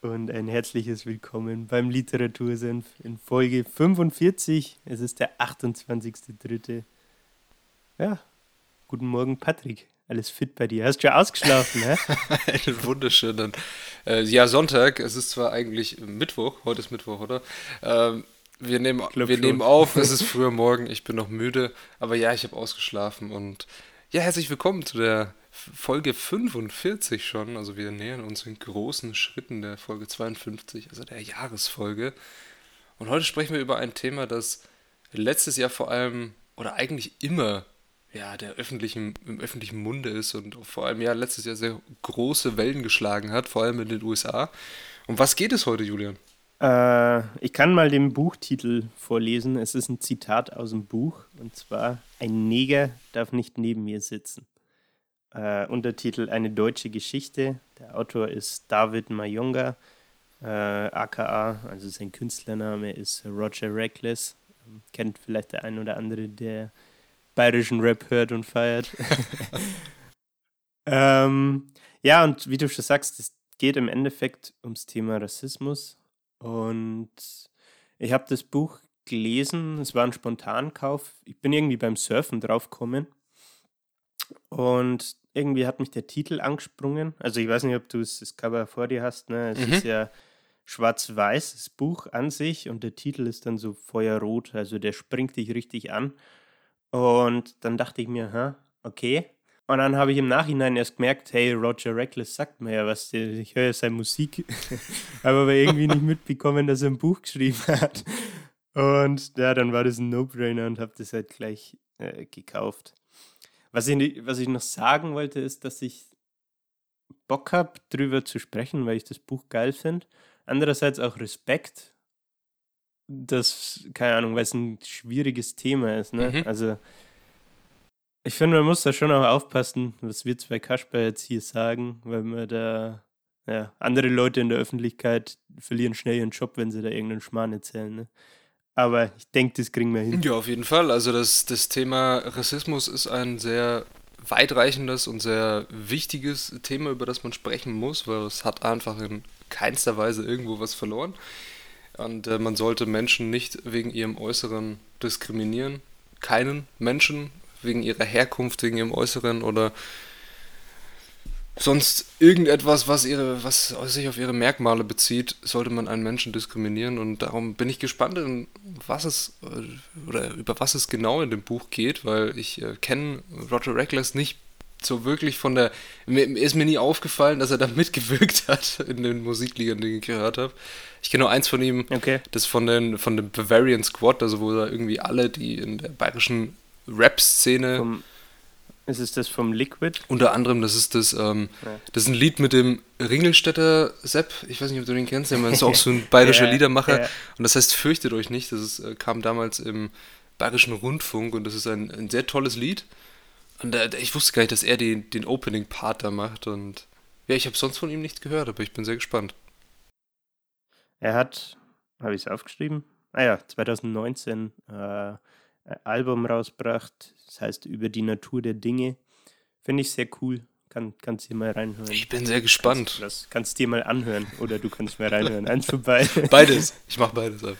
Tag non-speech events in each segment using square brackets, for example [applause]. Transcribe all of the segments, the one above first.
und ein herzliches Willkommen beim Literatursenf in Folge 45. Es ist der 28.3. Ja, guten Morgen, Patrick. Alles fit bei dir? Hast du schon ausgeschlafen, hä? [laughs] Einen wunderschönen. Äh, ja, Sonntag. Es ist zwar eigentlich Mittwoch. Heute ist Mittwoch, oder? Ähm, wir nehmen, wir nehmen auf. Es ist [laughs] früher Morgen. Ich bin noch müde. Aber ja, ich habe ausgeschlafen. Und ja, herzlich willkommen zu der Folge 45 schon. Also wir nähern uns in großen Schritten der Folge 52, also der Jahresfolge. Und heute sprechen wir über ein Thema, das letztes Jahr vor allem oder eigentlich immer ja, der öffentlichen, im öffentlichen Munde ist und vor allem ja letztes Jahr sehr große Wellen geschlagen hat, vor allem in den USA. Um was geht es heute, Julian? Äh, ich kann mal den Buchtitel vorlesen. Es ist ein Zitat aus dem Buch und zwar: Ein Neger darf nicht neben mir sitzen. Äh, Untertitel Eine deutsche Geschichte. Der Autor ist David Mayonga, äh, aka, also sein Künstlername ist Roger Reckless. Ähm, kennt vielleicht der ein oder andere, der bayerischen Rap hört und feiert. [laughs] ähm, ja, und wie du schon sagst, es geht im Endeffekt ums Thema Rassismus. Und ich habe das Buch gelesen, es war ein Spontankauf. Ich bin irgendwie beim Surfen draufgekommen und irgendwie hat mich der Titel angesprungen. Also ich weiß nicht, ob du das Cover vor dir hast. Ne? Es mhm. ist ja schwarz-weiß, das Buch an sich und der Titel ist dann so feuerrot. Also der springt dich richtig an. Und dann dachte ich mir, ha, okay. Und dann habe ich im Nachhinein erst gemerkt, hey, Roger Reckless sagt mir ja was, ich höre ja seine Musik, habe [laughs] aber irgendwie nicht [laughs] mitbekommen, dass er ein Buch geschrieben hat. Und ja, dann war das ein No-Brainer und habe das halt gleich äh, gekauft. Was ich, was ich noch sagen wollte, ist, dass ich Bock habe, drüber zu sprechen, weil ich das Buch geil finde. Andererseits auch Respekt, dass, keine Ahnung, weil es ein schwieriges Thema ist. Ne? Mhm. Also, ich finde, man muss da schon auch aufpassen, was wir zwei Kasper jetzt hier sagen, weil man da, ja, andere Leute in der Öffentlichkeit verlieren schnell ihren Job, wenn sie da irgendeinen Schmarrn erzählen. Ne? Aber ich denke, das kriegen wir hin. Ja, auf jeden Fall. Also das, das Thema Rassismus ist ein sehr weitreichendes und sehr wichtiges Thema, über das man sprechen muss, weil es hat einfach in keinster Weise irgendwo was verloren. Und äh, man sollte Menschen nicht wegen ihrem Äußeren diskriminieren. Keinen Menschen wegen ihrer Herkunft, wegen ihrem Äußeren oder sonst irgendetwas, was, ihre, was sich auf ihre Merkmale bezieht, sollte man einen Menschen diskriminieren. Und darum bin ich gespannt, was es oder über was es genau in dem Buch geht, weil ich äh, kenne Roger Reckless nicht so wirklich von der. Mir, ist mir nie aufgefallen, dass er da [laughs] mitgewirkt hat in den Musikliedern, die ich gehört habe. Ich kenne nur eins von ihm, okay. das von, den, von dem Bavarian Squad, also wo da irgendwie alle, die in der bayerischen Rap-Szene ist es das vom Liquid? Unter anderem, das ist das, ähm, ja. das ist ein Lied mit dem Ringelstädter Sepp. Ich weiß nicht, ob du den kennst, der ist [laughs] auch so ein bayerischer ja, Liedermacher. Ja. Und das heißt, fürchtet euch nicht. Das ist, äh, kam damals im bayerischen Rundfunk und das ist ein, ein sehr tolles Lied. Und äh, ich wusste gar nicht, dass er den, den Opening-Part da macht. Und ja, ich habe sonst von ihm nichts gehört, aber ich bin sehr gespannt. Er hat, habe ich es aufgeschrieben? Ah ja, 2019 äh, Album rausgebracht, das heißt Über die Natur der Dinge. Finde ich sehr cool. Kann, kannst dir mal reinhören. Ich bin sehr gespannt. Kannst, das kannst dir mal anhören oder du kannst mal reinhören. Eins vorbei. [laughs] Beides. Ich mache beides ab.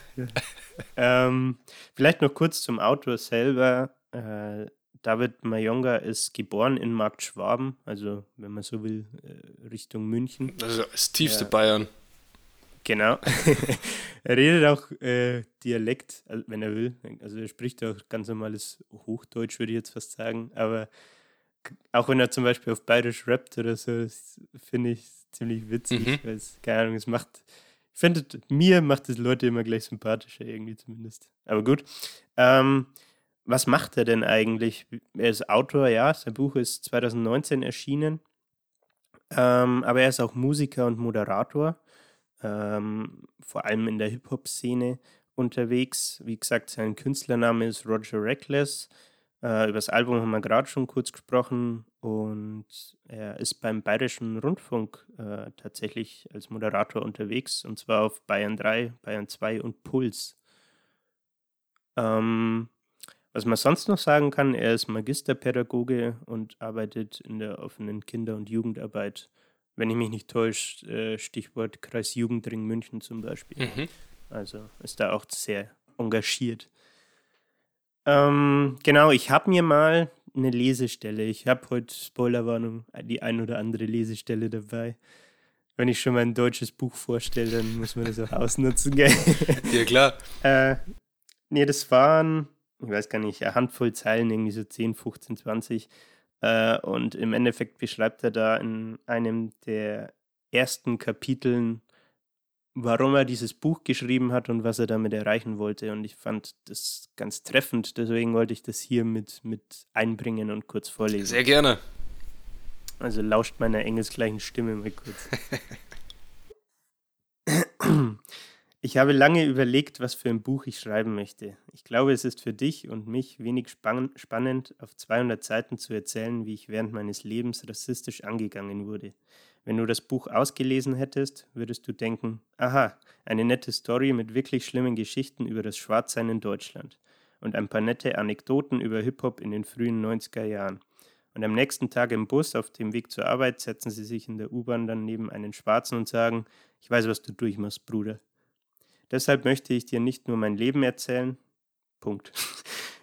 ähm, vielleicht noch kurz zum Autor selber. Äh, David Mayonga ist geboren in Markt Schwaben, also wenn man so will, äh, Richtung München. Also das tiefste ja. Bayern. Genau. [laughs] er redet auch äh, Dialekt, wenn er will. Also er spricht auch ganz normales Hochdeutsch, würde ich jetzt fast sagen. Aber auch wenn er zum Beispiel auf Bayerisch rappt oder so, finde ich ziemlich witzig, mhm. weil es, keine Ahnung, es macht, ich finde, mir macht es Leute immer gleich sympathischer, irgendwie zumindest. Aber gut. Ähm, was macht er denn eigentlich? Er ist Autor, ja, sein Buch ist 2019 erschienen. Ähm, aber er ist auch Musiker und Moderator. Ähm, vor allem in der Hip-Hop-Szene unterwegs. Wie gesagt, sein Künstlername ist Roger Reckless. Äh, über das Album haben wir gerade schon kurz gesprochen und er ist beim Bayerischen Rundfunk äh, tatsächlich als Moderator unterwegs und zwar auf Bayern 3, Bayern 2 und Puls. Ähm, was man sonst noch sagen kann, er ist Magisterpädagoge und arbeitet in der offenen Kinder- und Jugendarbeit. Wenn ich mich nicht täusche, äh, Stichwort Kreis Jugendring München zum Beispiel. Mhm. Also ist da auch sehr engagiert. Ähm, genau, ich habe mir mal eine Lesestelle. Ich habe heute, Spoilerwarnung, die ein oder andere Lesestelle dabei. Wenn ich schon mal ein deutsches Buch vorstelle, dann muss man das auch ausnutzen, gell? [laughs] Ja, klar. äh, nee, das waren, ich weiß gar nicht, eine Handvoll Zeilen, irgendwie so 10, 15, 20. Äh, und im Endeffekt beschreibt er da in einem der ersten Kapiteln warum er dieses Buch geschrieben hat und was er damit erreichen wollte. Und ich fand das ganz treffend, deswegen wollte ich das hier mit, mit einbringen und kurz vorlesen. Sehr gerne. Also lauscht meiner engelsgleichen Stimme mal kurz. [laughs] Ich habe lange überlegt, was für ein Buch ich schreiben möchte. Ich glaube, es ist für dich und mich wenig spann spannend, auf 200 Seiten zu erzählen, wie ich während meines Lebens rassistisch angegangen wurde. Wenn du das Buch ausgelesen hättest, würdest du denken, aha, eine nette Story mit wirklich schlimmen Geschichten über das Schwarzsein in Deutschland und ein paar nette Anekdoten über Hip-Hop in den frühen 90er Jahren. Und am nächsten Tag im Bus auf dem Weg zur Arbeit setzen sie sich in der U-Bahn dann neben einen Schwarzen und sagen, ich weiß, was du durchmachst, Bruder. Deshalb möchte ich dir nicht nur mein Leben erzählen. Punkt. [laughs]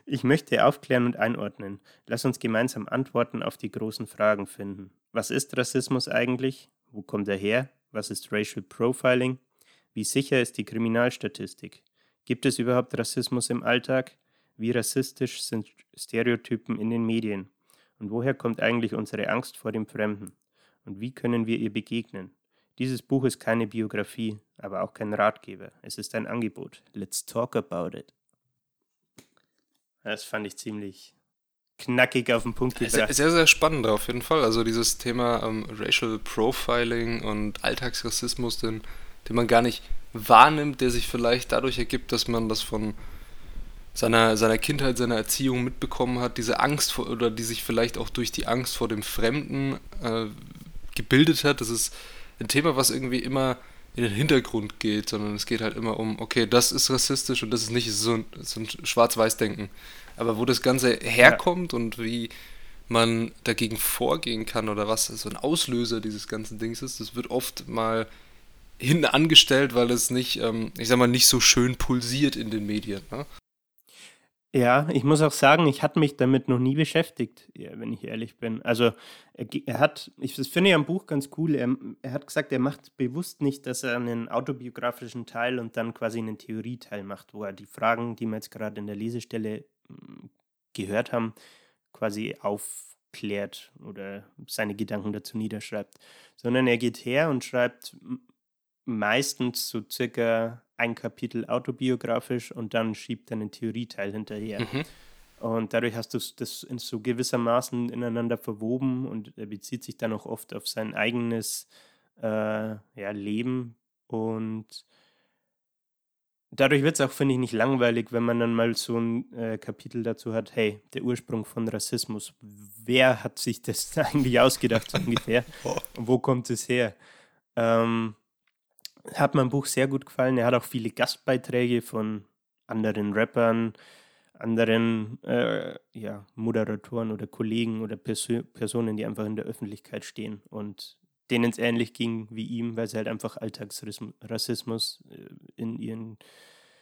Ich möchte aufklären und einordnen. Lass uns gemeinsam Antworten auf die großen Fragen finden. Was ist Rassismus eigentlich? Wo kommt er her? Was ist Racial Profiling? Wie sicher ist die Kriminalstatistik? Gibt es überhaupt Rassismus im Alltag? Wie rassistisch sind Stereotypen in den Medien? Und woher kommt eigentlich unsere Angst vor dem Fremden? Und wie können wir ihr begegnen? Dieses Buch ist keine Biografie, aber auch kein Ratgeber. Es ist ein Angebot. Let's talk about it. Das fand ich ziemlich knackig auf den Punkt gebracht. Sehr, sehr, sehr spannend auf jeden Fall. Also dieses Thema ähm, Racial Profiling und Alltagsrassismus, den, den man gar nicht wahrnimmt, der sich vielleicht dadurch ergibt, dass man das von seiner, seiner Kindheit, seiner Erziehung mitbekommen hat, diese Angst vor, oder die sich vielleicht auch durch die Angst vor dem Fremden äh, gebildet hat. Das ist ein Thema, was irgendwie immer in den Hintergrund geht, sondern es geht halt immer um, okay, das ist rassistisch und das ist nicht so ein, so ein Schwarz-Weiß-Denken. Aber wo das Ganze herkommt ja. und wie man dagegen vorgehen kann oder was so ein Auslöser dieses ganzen Dings ist, das wird oft mal hinten angestellt, weil es nicht, ähm, ich sag mal, nicht so schön pulsiert in den Medien. Ne? Ja, ich muss auch sagen, ich hatte mich damit noch nie beschäftigt, wenn ich ehrlich bin. Also er, er hat, ich finde ja am Buch ganz cool, er, er, hat gesagt, er macht bewusst nicht, dass er einen autobiografischen Teil und dann quasi einen Theorieteil macht, wo er die Fragen, die wir jetzt gerade in der Lesestelle hm, gehört haben, quasi aufklärt oder seine Gedanken dazu niederschreibt. Sondern er geht her und schreibt meistens so circa ein Kapitel autobiografisch und dann schiebt er einen Theorieteil hinterher. Mhm. Und dadurch hast du das in so gewissermaßen ineinander verwoben und er bezieht sich dann auch oft auf sein eigenes äh, ja, Leben. Und dadurch wird es auch, finde ich, nicht langweilig, wenn man dann mal so ein äh, Kapitel dazu hat, hey, der Ursprung von Rassismus. Wer hat sich das [laughs] eigentlich ausgedacht, ungefähr? Und [laughs] wo kommt es her? Ähm, hat mein Buch sehr gut gefallen. Er hat auch viele Gastbeiträge von anderen Rappern, anderen äh, ja, Moderatoren oder Kollegen oder Perso Personen, die einfach in der Öffentlichkeit stehen und denen es ähnlich ging wie ihm, weil sie halt einfach Alltagsrassismus äh, in ihren,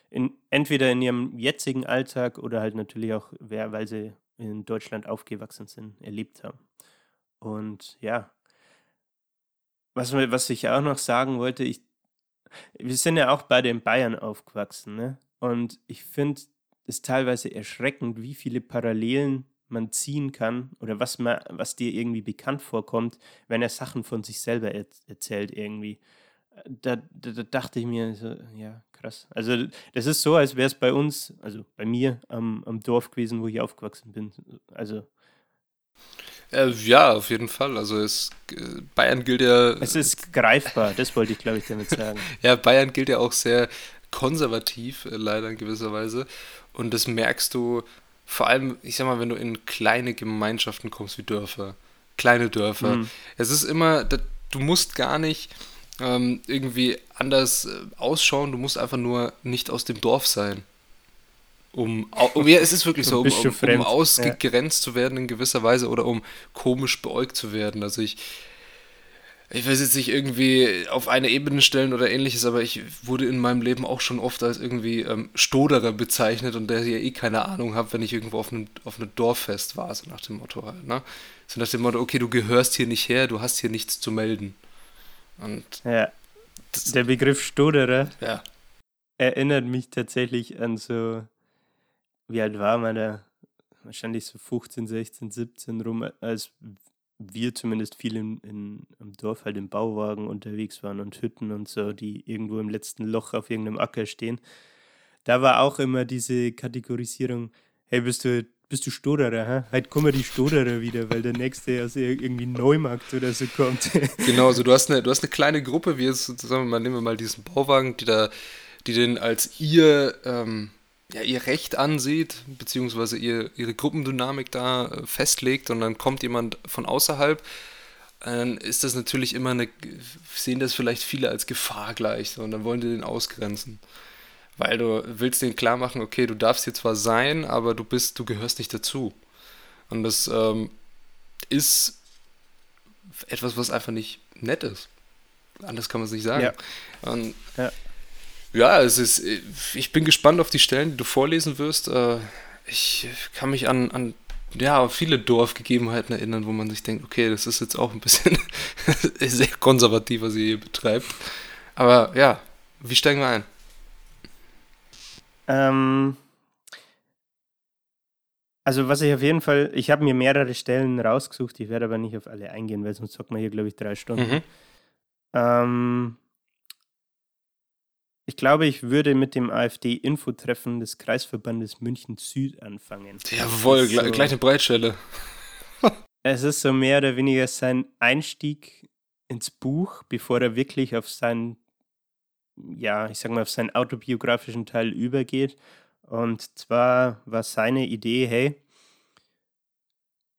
in, entweder in ihrem jetzigen Alltag oder halt natürlich auch, weil sie in Deutschland aufgewachsen sind, erlebt haben. Und ja, was, was ich auch noch sagen wollte, ich wir sind ja auch beide in Bayern aufgewachsen, ne? Und ich finde es teilweise erschreckend, wie viele Parallelen man ziehen kann oder was, man, was dir irgendwie bekannt vorkommt, wenn er Sachen von sich selber er erzählt irgendwie. Da, da, da, dachte ich mir so, ja, krass. Also das ist so, als wäre es bei uns, also bei mir am, am Dorf gewesen, wo ich aufgewachsen bin. Also Äh, ja, auf jeden Fall. Also es, äh, Bayern gilt ja. Es ist greifbar, das wollte ich, glaube ich, damit [laughs] sagen. ja, Bayern gilt ja auch sehr konservativ, äh, leider in gewisser Weise. Und das merkst du vor allem, ich sag mal, wenn du in kleine Gemeinschaften kommst wie Dörfer, kleine Dörfer. Mhm. Es ist immer, du musst gar nicht ähm, irgendwie anders äh, ausschauen, du musst einfach nur nicht aus dem Dorf sein. Um, um ja, es ist wirklich so, um, um, um ausgegrenzt ja. zu werden in gewisser Weise oder um komisch beäugt zu werden. Also ich, ich will jetzt nicht irgendwie auf eine Ebene stellen oder ähnliches, aber ich wurde in meinem Leben auch schon oft als irgendwie ähm, Stoderer bezeichnet und der ja eh keine Ahnung hat, wenn ich irgendwo auf einem, auf einem Dorffest war, so nach dem Motto halt, ne? So nach dem Motto, okay, du gehörst hier nicht her, du hast hier nichts zu melden. Und ja. Der Begriff Stoderer ja. erinnert mich tatsächlich an so, wie alt war man da? Wahrscheinlich so 15, 16, 17 rum, als wir zumindest viel in, in, im Dorf halt im Bauwagen unterwegs waren und Hütten und so, die irgendwo im letzten Loch auf irgendeinem Acker stehen. Da war auch immer diese Kategorisierung, hey, bist du bist du Stoderer, hä? Heute kommen die Stoderer wieder, weil der nächste aus irgendwie Neumarkt oder so kommt. [laughs] genau, also du hast eine, du hast eine kleine Gruppe, wie jetzt, sagen wir mal, nehmen wir mal diesen Bauwagen, die da, die den als ihr, ähm, ja, ihr Recht ansieht, beziehungsweise ihr, ihre Gruppendynamik da äh, festlegt und dann kommt jemand von außerhalb, dann ist das natürlich immer eine, sehen das vielleicht viele als Gefahr gleich, so, und dann wollen die den ausgrenzen weil du willst denen klar machen, okay, du darfst hier zwar sein, aber du bist, du gehörst nicht dazu. Und das ähm, ist etwas, was einfach nicht nett ist. Anders kann man es nicht sagen. Ja. Und, ja. Ja. es ist, ich bin gespannt auf die Stellen, die du vorlesen wirst. Äh, ich kann mich an, an ja, viele Dorfgegebenheiten erinnern, wo man sich denkt, okay, das ist jetzt auch ein bisschen [laughs] sehr konservativ, was ihr hier betreibt. Aber ja, wie steigen wir ein? Ähm, also was ich auf jeden Fall, ich habe mir mehrere Stellen rausgesucht, ich werde aber nicht auf alle eingehen, weil sonst sagt man hier, glaube ich, drei Stunden. Mhm. Ähm, ich glaube, ich würde mit dem AfD-Infotreffen des Kreisverbandes München Süd anfangen. Jawohl, so, gleich eine Breitstelle. [laughs] es ist so mehr oder weniger sein Einstieg ins Buch, bevor er wirklich auf sein ja, ich sag mal, auf seinen autobiografischen Teil übergeht. Und zwar war seine Idee, hey,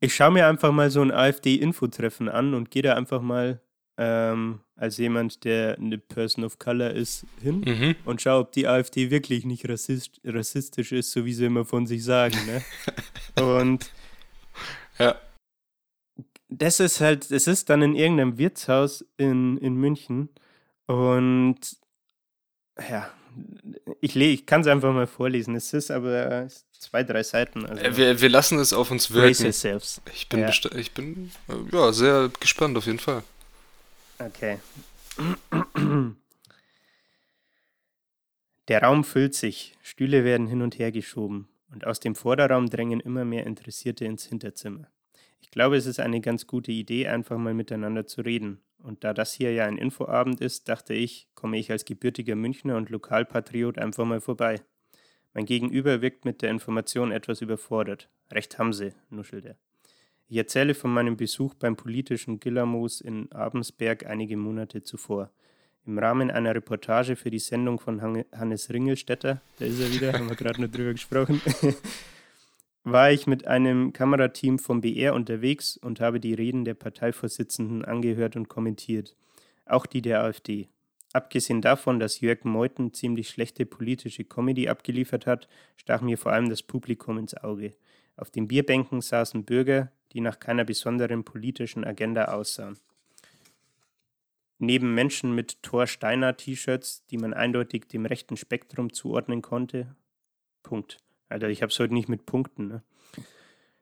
ich schaue mir einfach mal so ein AfD-Infotreffen an und gehe da einfach mal ähm, als jemand, der eine Person of Color ist, hin mhm. und schaue, ob die AfD wirklich nicht rassist, rassistisch ist, so wie sie immer von sich sagen. Ne? [laughs] und ja. das ist halt, es ist dann in irgendeinem Wirtshaus in, in München und ja, ich, ich kann es einfach mal vorlesen. Es ist aber zwei, drei Seiten. Also äh, wir, wir lassen es auf uns wirken. Ich bin, ja. ich bin ja, sehr gespannt auf jeden Fall. Okay. Der Raum füllt sich, Stühle werden hin und her geschoben und aus dem Vorderraum drängen immer mehr Interessierte ins Hinterzimmer. Ich glaube, es ist eine ganz gute Idee, einfach mal miteinander zu reden und da das hier ja ein Infoabend ist, dachte ich, komme ich als gebürtiger Münchner und Lokalpatriot einfach mal vorbei. Mein Gegenüber wirkt mit der Information etwas überfordert. Recht haben sie, nuschelt er. Ich erzähle von meinem Besuch beim politischen Gillermoos in Abensberg einige Monate zuvor. Im Rahmen einer Reportage für die Sendung von Hannes Ringelstetter, da ist er wieder, haben wir gerade noch drüber gesprochen, [laughs] war ich mit einem Kamerateam vom BR unterwegs und habe die Reden der Parteivorsitzenden angehört und kommentiert, auch die der AfD. Abgesehen davon, dass Jörg Meuthen ziemlich schlechte politische Comedy abgeliefert hat, stach mir vor allem das Publikum ins Auge. Auf den Bierbänken saßen Bürger, die nach keiner besonderen politischen Agenda aussahen. Neben Menschen mit Thor Steiner T-Shirts, die man eindeutig dem rechten Spektrum zuordnen konnte. Punkt. Alter, ich hab's heute nicht mit Punkten. Ne?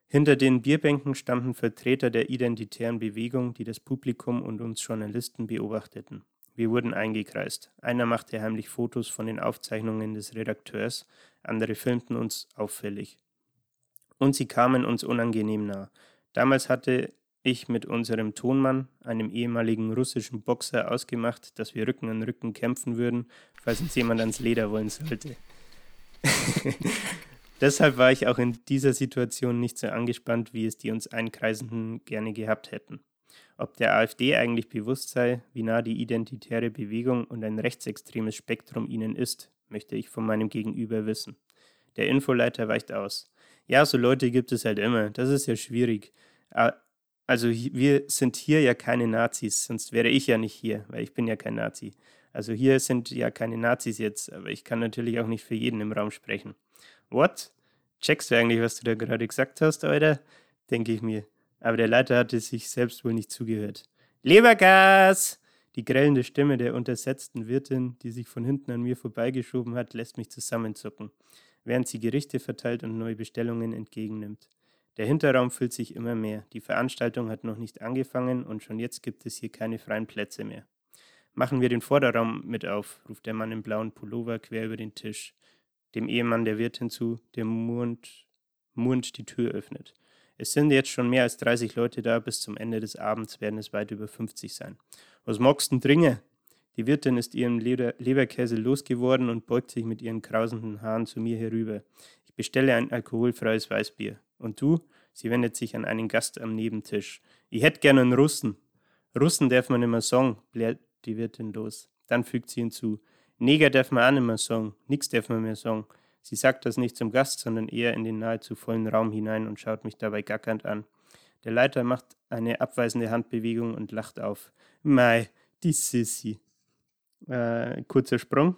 Hinter den Bierbänken standen Vertreter der identitären Bewegung, die das Publikum und uns Journalisten beobachteten. Wir wurden eingekreist. Einer machte heimlich Fotos von den Aufzeichnungen des Redakteurs, andere filmten uns auffällig. Und sie kamen uns unangenehm nah. Damals hatte ich mit unserem Tonmann, einem ehemaligen russischen Boxer, ausgemacht, dass wir Rücken an Rücken kämpfen würden, falls uns jemand ans Leder wollen sollte. [laughs] Deshalb war ich auch in dieser Situation nicht so angespannt, wie es die uns Einkreisenden gerne gehabt hätten. Ob der AfD eigentlich bewusst sei, wie nah die identitäre Bewegung und ein rechtsextremes Spektrum ihnen ist, möchte ich von meinem Gegenüber wissen. Der Infoleiter weicht aus. Ja, so Leute gibt es halt immer. Das ist ja schwierig. Also wir sind hier ja keine Nazis, sonst wäre ich ja nicht hier, weil ich bin ja kein Nazi. Also hier sind ja keine Nazis jetzt, aber ich kann natürlich auch nicht für jeden im Raum sprechen. What? Checkst du eigentlich, was du da gerade gesagt hast, Alter? Denke ich mir. Aber der Leiter hatte sich selbst wohl nicht zugehört. Lebergas! Die grellende Stimme der untersetzten Wirtin, die sich von hinten an mir vorbeigeschoben hat, lässt mich zusammenzucken, während sie Gerichte verteilt und neue Bestellungen entgegennimmt. Der Hinterraum füllt sich immer mehr. Die Veranstaltung hat noch nicht angefangen und schon jetzt gibt es hier keine freien Plätze mehr. Machen wir den Vorderraum mit auf, ruft der Mann im blauen Pullover quer über den Tisch, dem Ehemann der Wirtin zu, der murrend, murrend die Tür öffnet. Es sind jetzt schon mehr als 30 Leute da, bis zum Ende des Abends werden es weit über 50 sein. Was magst denn dringe? Die Wirtin ist ihrem Leder Leberkäse losgeworden und beugt sich mit ihren krausenden Haaren zu mir herüber. Ich bestelle ein alkoholfreies Weißbier. Und du? Sie wendet sich an einen Gast am Nebentisch. Ich hätte gern einen Russen. Russen darf man immer sagen, blärt die Wirtin los. Dann fügt sie hinzu. Neger darf man auch mehr sagen. Nix darf man mehr sagen. Sie sagt das nicht zum Gast, sondern eher in den nahezu vollen Raum hinein und schaut mich dabei gackernd an. Der Leiter macht eine abweisende Handbewegung und lacht auf. Mei, die Sissy. Äh, kurzer Sprung.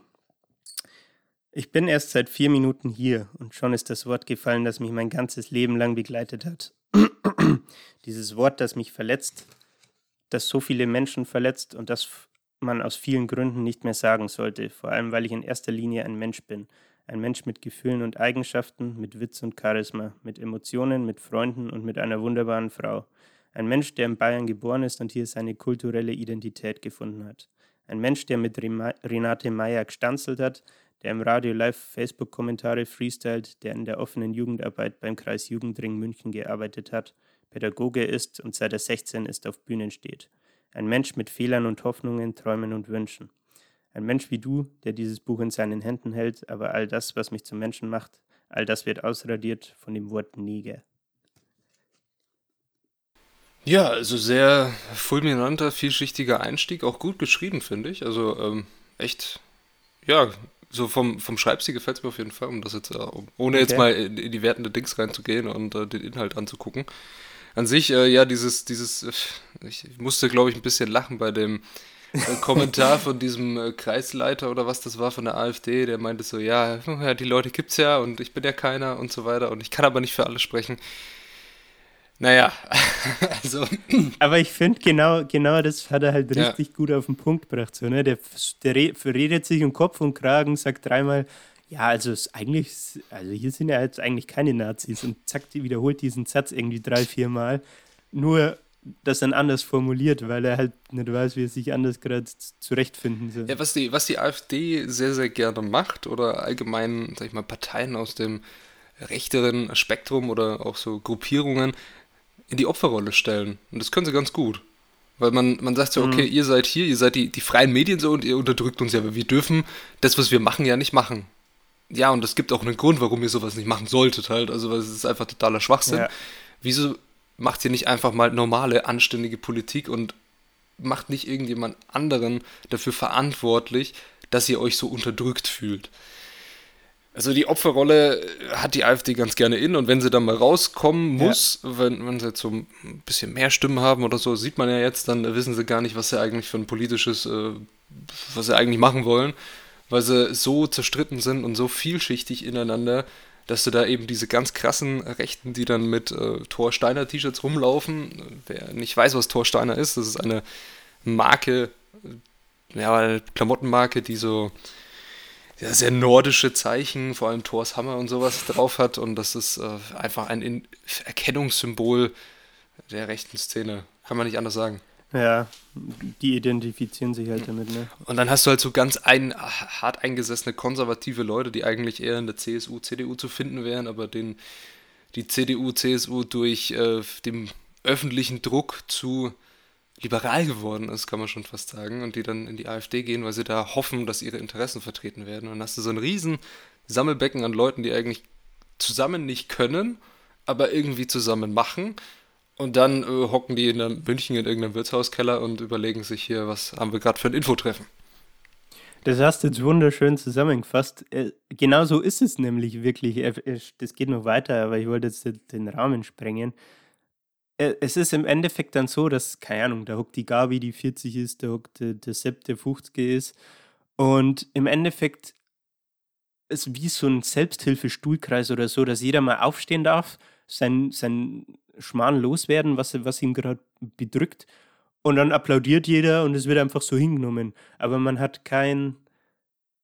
Ich bin erst seit vier Minuten hier und schon ist das Wort gefallen, das mich mein ganzes Leben lang begleitet hat. [clears throat] Dieses Wort, das mich verletzt, das so viele Menschen verletzt und das man aus vielen Gründen nicht mehr sagen sollte, vor allem weil ich in erster Linie ein Mensch bin. Ein Mensch mit Gefühlen und Eigenschaften, mit Witz und Charisma, mit Emotionen, mit Freunden und mit einer wunderbaren Frau. Ein Mensch, der in Bayern geboren ist und hier seine kulturelle Identität gefunden hat. Ein Mensch, der mit Renate Meyer gestanzelt hat, der im Radio live Facebook-Kommentare freestylt, der in der offenen Jugendarbeit beim Kreis Jugendring München gearbeitet hat, Pädagoge ist und seit er 16 ist auf Bühnen steht. Ein Mensch mit Fehlern und Hoffnungen, Träumen und Wünschen. Ein Mensch wie du, der dieses Buch in seinen Händen hält, aber all das, was mich zum Menschen macht, all das wird ausradiert von dem Wort Neger. Ja, also sehr fulminanter, vielschichtiger Einstieg, auch gut geschrieben, finde ich. Also ähm, echt, ja, so vom, vom Schreibstil gefällt es mir auf jeden Fall, um das jetzt, äh, ohne okay. jetzt mal in, in, die wertende Dings reinzugehen und äh, den Inhalt anzugucken. An sich, äh, ja, dieses, dieses, äh, ich musste, glaube ich, ein bisschen lachen bei dem äh, Kommentar von diesem äh, Kreisleiter oder was das war von der AfD, der meinte so, ja, ja, die Leute gibt's ja und ich bin ja keiner und so weiter und ich kann aber nicht für alle sprechen. Naja, also. [clears throat] Aber ich finde, genau, genau das hat er halt richtig ja. gut auf den Punkt gebracht. So, ne? Der, der redet sich um Kopf und Kragen, sagt dreimal, ja, also ist eigentlich, also hier sind ja jetzt eigentlich keine Nazis und zack, die wiederholt diesen Satz irgendwie drei, vier Mal. Nur das dann anders formuliert, weil er halt nicht weiß, wie er sich anders gerade zurechtfinden soll. Ja, was die, was die AfD sehr, sehr gerne macht oder allgemein, sag ich mal, Parteien aus dem rechteren Spektrum oder auch so Gruppierungen, in die Opferrolle stellen. Und das können sie ganz gut. Weil man, man sagt so, mhm. okay, ihr seid hier, ihr seid die, die freien Medien so und ihr unterdrückt uns ja, aber wir dürfen das, was wir machen, ja nicht machen. Ja, und es gibt auch einen Grund, warum ihr sowas nicht machen solltet halt. Also, weil es ist einfach totaler Schwachsinn. Ja. Wieso macht ihr nicht einfach mal normale, anständige Politik und macht nicht irgendjemand anderen dafür verantwortlich, dass ihr euch so unterdrückt fühlt? Also die Opferrolle hat die AfD ganz gerne in und wenn sie dann mal rauskommen muss, ja. wenn, wenn sie jetzt so ein bisschen mehr Stimmen haben oder so, sieht man ja jetzt, dann wissen sie gar nicht, was sie eigentlich für ein politisches, äh, was sie eigentlich machen wollen, weil sie so zerstritten sind und so vielschichtig ineinander, dass du da eben diese ganz krassen Rechten, die dann mit äh, Thor Steiner T-Shirts rumlaufen, wer nicht weiß, was Thor Steiner ist, das ist eine Marke, ja, Klamottenmarke, die so sehr nordische Zeichen, vor allem Thors Hammer und sowas drauf hat. Und das ist äh, einfach ein In Erkennungssymbol der rechten Szene. Kann man nicht anders sagen. Ja, die identifizieren sich halt damit, ne? Und dann hast du halt so ganz ein, hart eingesessene konservative Leute, die eigentlich eher in der CSU, CDU zu finden wären, aber den, die CDU, CSU durch äh, den öffentlichen Druck zu liberal geworden ist, kann man schon fast sagen, und die dann in die AfD gehen, weil sie da hoffen, dass ihre Interessen vertreten werden. Und dann hast du so ein riesen Sammelbecken an Leuten, die eigentlich zusammen nicht können, aber irgendwie zusammen machen. Und dann äh, hocken die in München in irgendeinem Wirtshauskeller und überlegen sich hier, was haben wir gerade für ein Infotreffen. Das hast du jetzt wunderschön zusammengefasst. Äh, genau so ist es nämlich wirklich. Das geht noch weiter, aber ich wollte jetzt den Rahmen sprengen. Äh, es ist im Endeffekt dann so, dass, keine Ahnung, da hockt die Gabi, die 40 ist, da hockt der, der Sepp, der 50 ist. Und im Endeffekt ist wie so ein Selbsthilfestuhlkreis oder so, dass jeder mal aufstehen darf, sein, sein Schmarrn loswerden, was, was ihn gerade bedrückt. Und dann applaudiert jeder und es wird einfach so hingenommen. Aber man hat kein,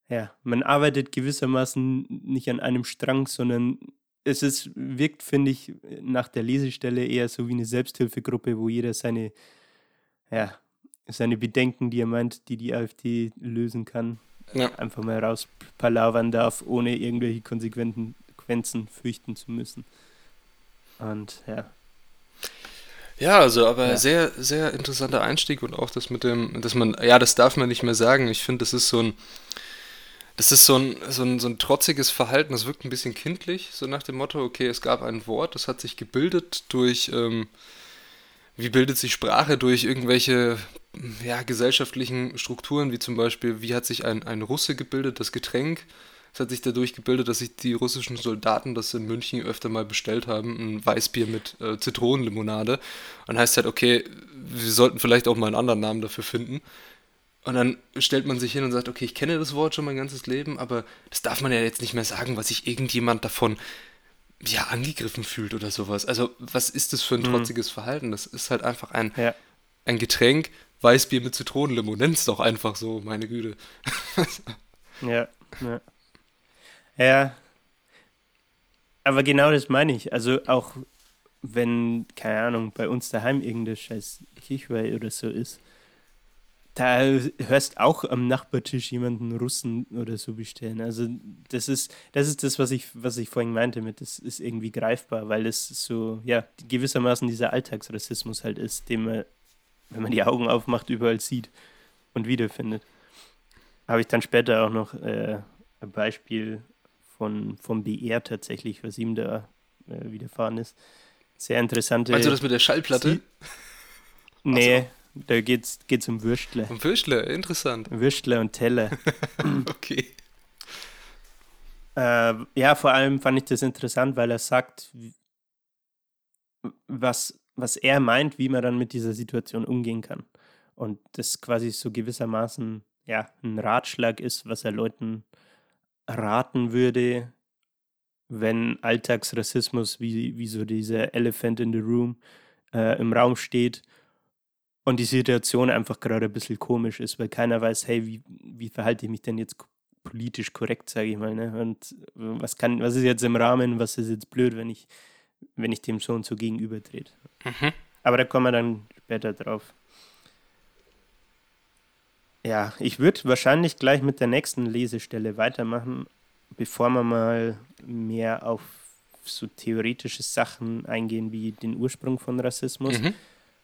ja, man arbeitet gewissermaßen nicht an einem Strang, sondern es ist, wirkt, finde ich, nach der Lesestelle eher so wie eine Selbsthilfegruppe, wo jeder seine, ja, seine Bedenken, die er meint, die die AfD lösen kann, ja. einfach mal rauspalavern darf, ohne irgendwelche Konsequenzen fürchten zu müssen. Und ja. Ja, also aber ja. sehr, sehr interessanter Einstieg und auch das mit dem, dass man, ja, das darf man nicht mehr sagen. Ich finde, das ist so ein, das ist so ein, so, ein, so ein trotziges Verhalten, das wirkt ein bisschen kindlich, so nach dem Motto, okay, es gab ein Wort, das hat sich gebildet durch, ähm, wie bildet sich Sprache durch irgendwelche ja, gesellschaftlichen Strukturen, wie zum Beispiel, wie hat sich ein, ein Russe gebildet, das Getränk, es hat sich dadurch gebildet, dass sich die russischen Soldaten das in München öfter mal bestellt haben, ein Weißbier mit äh, Zitronenlimonade. Und heißt halt, okay, wir sollten vielleicht auch mal einen anderen Namen dafür finden. Und dann stellt man sich hin und sagt, okay, ich kenne das Wort schon mein ganzes Leben, aber das darf man ja jetzt nicht mehr sagen, was sich irgendjemand davon ja angegriffen fühlt oder sowas. Also, was ist das für ein mhm. trotziges Verhalten? Das ist halt einfach ein, ja. ein Getränk, Weißbier mit Zitronenlimo. Nenn's doch einfach so, meine Güte. [laughs] ja, ja. Ja. Aber genau das meine ich. Also auch wenn, keine Ahnung, bei uns daheim irgendein scheiß Kirchweih oder so ist, da hörst auch am Nachbartisch jemanden Russen oder so bestellen. Also das ist, das ist das, was ich, was ich vorhin meinte mit, das ist irgendwie greifbar, weil es so, ja, gewissermaßen dieser Alltagsrassismus halt ist, den man, wenn man die Augen aufmacht, überall sieht und wiederfindet. Habe ich dann später auch noch äh, ein Beispiel von, vom BR tatsächlich, was ihm da äh, widerfahren ist. Sehr interessante. Meinst du das mit der Schallplatte? Sie nee, also. Da geht es um Würstle. Um Würstle, interessant. Würstle und Teller. [laughs] okay. Äh, ja, vor allem fand ich das interessant, weil er sagt, was, was er meint, wie man dann mit dieser Situation umgehen kann. Und das quasi so gewissermaßen ja, ein Ratschlag ist, was er Leuten raten würde, wenn Alltagsrassismus wie, wie so dieser Elephant in the Room äh, im Raum steht und die Situation einfach gerade ein bisschen komisch ist, weil keiner weiß, hey, wie, wie verhalte ich mich denn jetzt politisch korrekt, sage ich mal, ne? Und was kann, was ist jetzt im Rahmen, was ist jetzt blöd, wenn ich, wenn ich dem so und so gegenübertrete. Mhm. Aber da kommen wir dann später drauf. Ja, ich würde wahrscheinlich gleich mit der nächsten Lesestelle weitermachen, bevor wir mal mehr auf so theoretische Sachen eingehen wie den Ursprung von Rassismus. Mhm.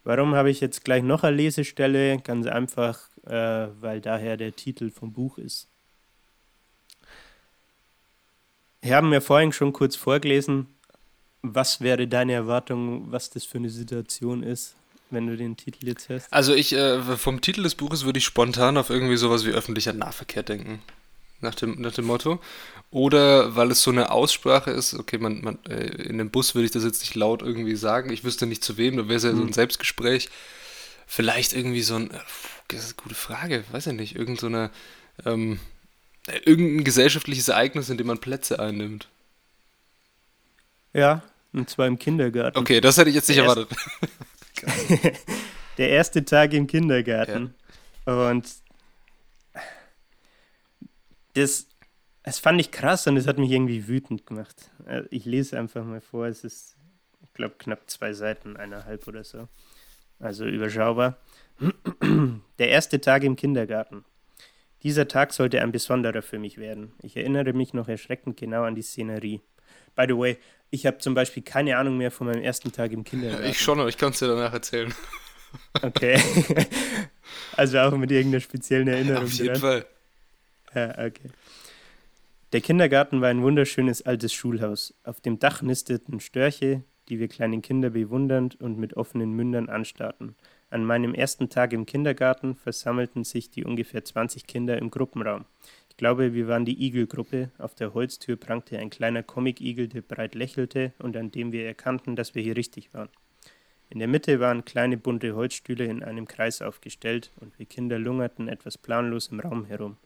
Warum habe ich jetzt gleich noch eine Lesestelle? Ganz einfach, äh, weil daher der Titel vom Buch ist. Wir haben ja vorhin schon kurz vorgelesen. Was wäre deine Erwartung, was das für eine Situation ist, wenn du den Titel jetzt hörst? Also ich, äh, vom Titel des Buches würde ich spontan auf irgendwie sowas wie öffentlicher Nahverkehr denken nach dem, nach dem Motto. Oder weil es so eine Aussprache ist, okay, man, man, äh, in dem Bus würde ich das jetzt nicht laut irgendwie sagen, ich wüsste nicht zu wem, da wäre es ja so ein mhm. Selbstgespräch. Vielleicht irgendwie so ein, äh, das ist eine gute Frage, weiß ich nicht, irgend so eine, ähm, äh, irgendein gesellschaftliches Ereignis, in dem man Plätze einnimmt. Ja, und zwar im Kindergarten. Okay, das hätte ich jetzt nicht erwartet. [laughs] [laughs] der erste Tag im Kindergarten. Ja. Und das, das fand ich krass und es hat mich irgendwie wütend gemacht. Äh, ich lese einfach mal vor, es ist, ich glaube, knapp zwei Seiten, eineinhalb oder so. Also überschaubar. [clears throat] Der erste Tag im Kindergarten. Dieser Tag sollte ein besonderer für mich werden. Ich erinnere mich noch erschreckend genau an die Szenerie. By the way, ich habe zum Beispiel keine Ahnung mehr von meinem ersten Tag im Kindergarten. Ich schon, aber ich kann es dir danach erzählen. Okay. [laughs] also auch mit irgendeiner speziellen [laughs] Erinnerung. Auf jeden dran. Fall. Ja, [laughs] okay. Der Kindergarten war ein wunderschönes altes Schulhaus. Auf dem Dach nisteten Störche, die wir kleinen Kinder bewundernd und mit offenen Mündern anstarrten. An meinem ersten Tag im Kindergarten versammelten sich die ungefähr 20 Kinder im Gruppenraum. Ich glaube, wir waren die Igelgruppe. Auf der Holztür prangte ein kleiner Comic-Igel, der breit lächelte und an dem wir erkannten, dass wir hier richtig waren. In der Mitte waren kleine bunte Holzstühle in einem Kreis aufgestellt und wir Kinder lungerten etwas planlos im Raum herum.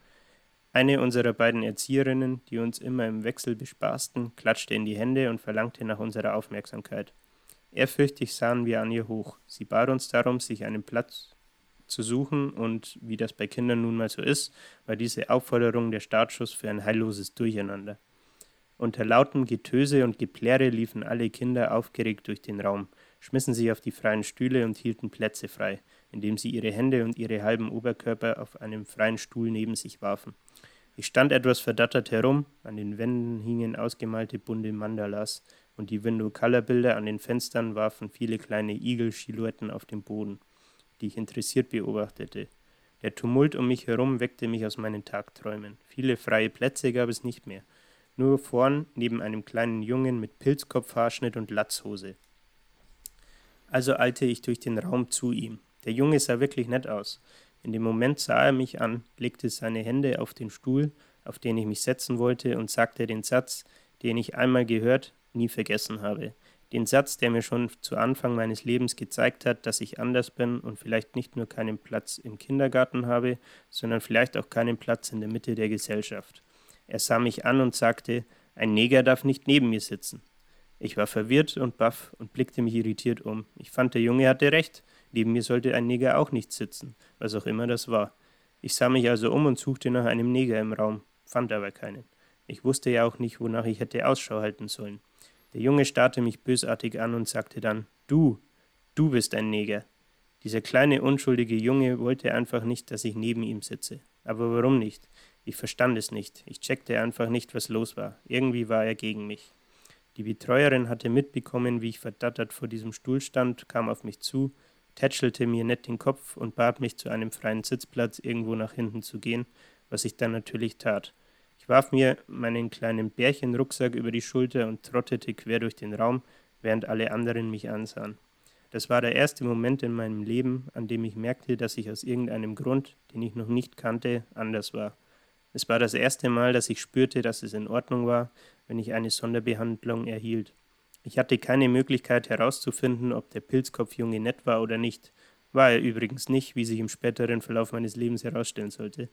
Eine unserer beiden Erzieherinnen, die uns immer im Wechsel bespaßten, klatschte in die Hände und verlangte nach unserer Aufmerksamkeit. Ehrfürchtig sahen wir an ihr hoch. Sie bat uns darum, sich einen Platz zu suchen, und wie das bei Kindern nun mal so ist, war diese Aufforderung der Startschuss für ein heilloses Durcheinander. Unter lautem Getöse und Geplärre liefen alle Kinder aufgeregt durch den Raum, schmissen sich auf die freien Stühle und hielten Plätze frei, indem sie ihre Hände und ihre halben Oberkörper auf einem freien Stuhl neben sich warfen. Ich stand etwas verdattert herum, an den Wänden hingen ausgemalte bunte Mandalas, und die Window-Color-Bilder an den Fenstern warfen viele kleine Igel-Silhouetten auf den Boden, die ich interessiert beobachtete. Der Tumult um mich herum weckte mich aus meinen Tagträumen. Viele freie Plätze gab es nicht mehr. Nur vorn, neben einem kleinen Jungen mit Pilzkopfhaarschnitt und Latzhose. Also eilte ich durch den Raum zu ihm. Der Junge sah wirklich nett aus. In dem Moment sah er mich an, legte seine Hände auf den Stuhl, auf den ich mich setzen wollte, und sagte den Satz, den ich einmal gehört, nie vergessen habe. Den Satz, der mir schon zu Anfang meines Lebens gezeigt hat, dass ich anders bin und vielleicht nicht nur keinen Platz im Kindergarten habe, sondern vielleicht auch keinen Platz in der Mitte der Gesellschaft. Er sah mich an und sagte, ein Neger darf nicht neben mir sitzen. Ich war verwirrt und baff und blickte mich irritiert um. Ich fand, der Junge hatte recht. Neben mir sollte ein Neger auch nicht sitzen, was auch immer das war. Ich sah mich also um und suchte nach einem Neger im Raum, fand aber keinen. Ich wusste ja auch nicht, wonach ich hätte Ausschau halten sollen. Der Junge starrte mich bösartig an und sagte dann, Du, du bist ein Neger. Dieser kleine, unschuldige Junge wollte einfach nicht, dass ich neben ihm sitze. Aber warum nicht? Ich verstand es nicht. Ich checkte einfach nicht, was los war. Irgendwie war er gegen mich. Die Betreuerin hatte mitbekommen, wie ich verdattert vor diesem Stuhl stand, kam auf mich zu, tätschelte mir nett den Kopf und bat mich, zu einem freien Sitzplatz irgendwo nach hinten zu gehen, was ich dann natürlich tat. Ich warf mir meinen kleinen Bärchenrucksack über die Schulter und trottete quer durch den Raum, während alle anderen mich ansahen. Das war der erste Moment in meinem Leben, an dem ich merkte, dass ich aus irgendeinem Grund, den ich noch nicht kannte, anders war. Es war das erste Mal, dass ich spürte, dass es in Ordnung war, wenn ich eine Sonderbehandlung erhielt. Ich hatte keine Möglichkeit herauszufinden, ob der Pilzkopfjunge nett war oder nicht. War er übrigens nicht, wie sich im späteren Verlauf meines Lebens herausstellen sollte.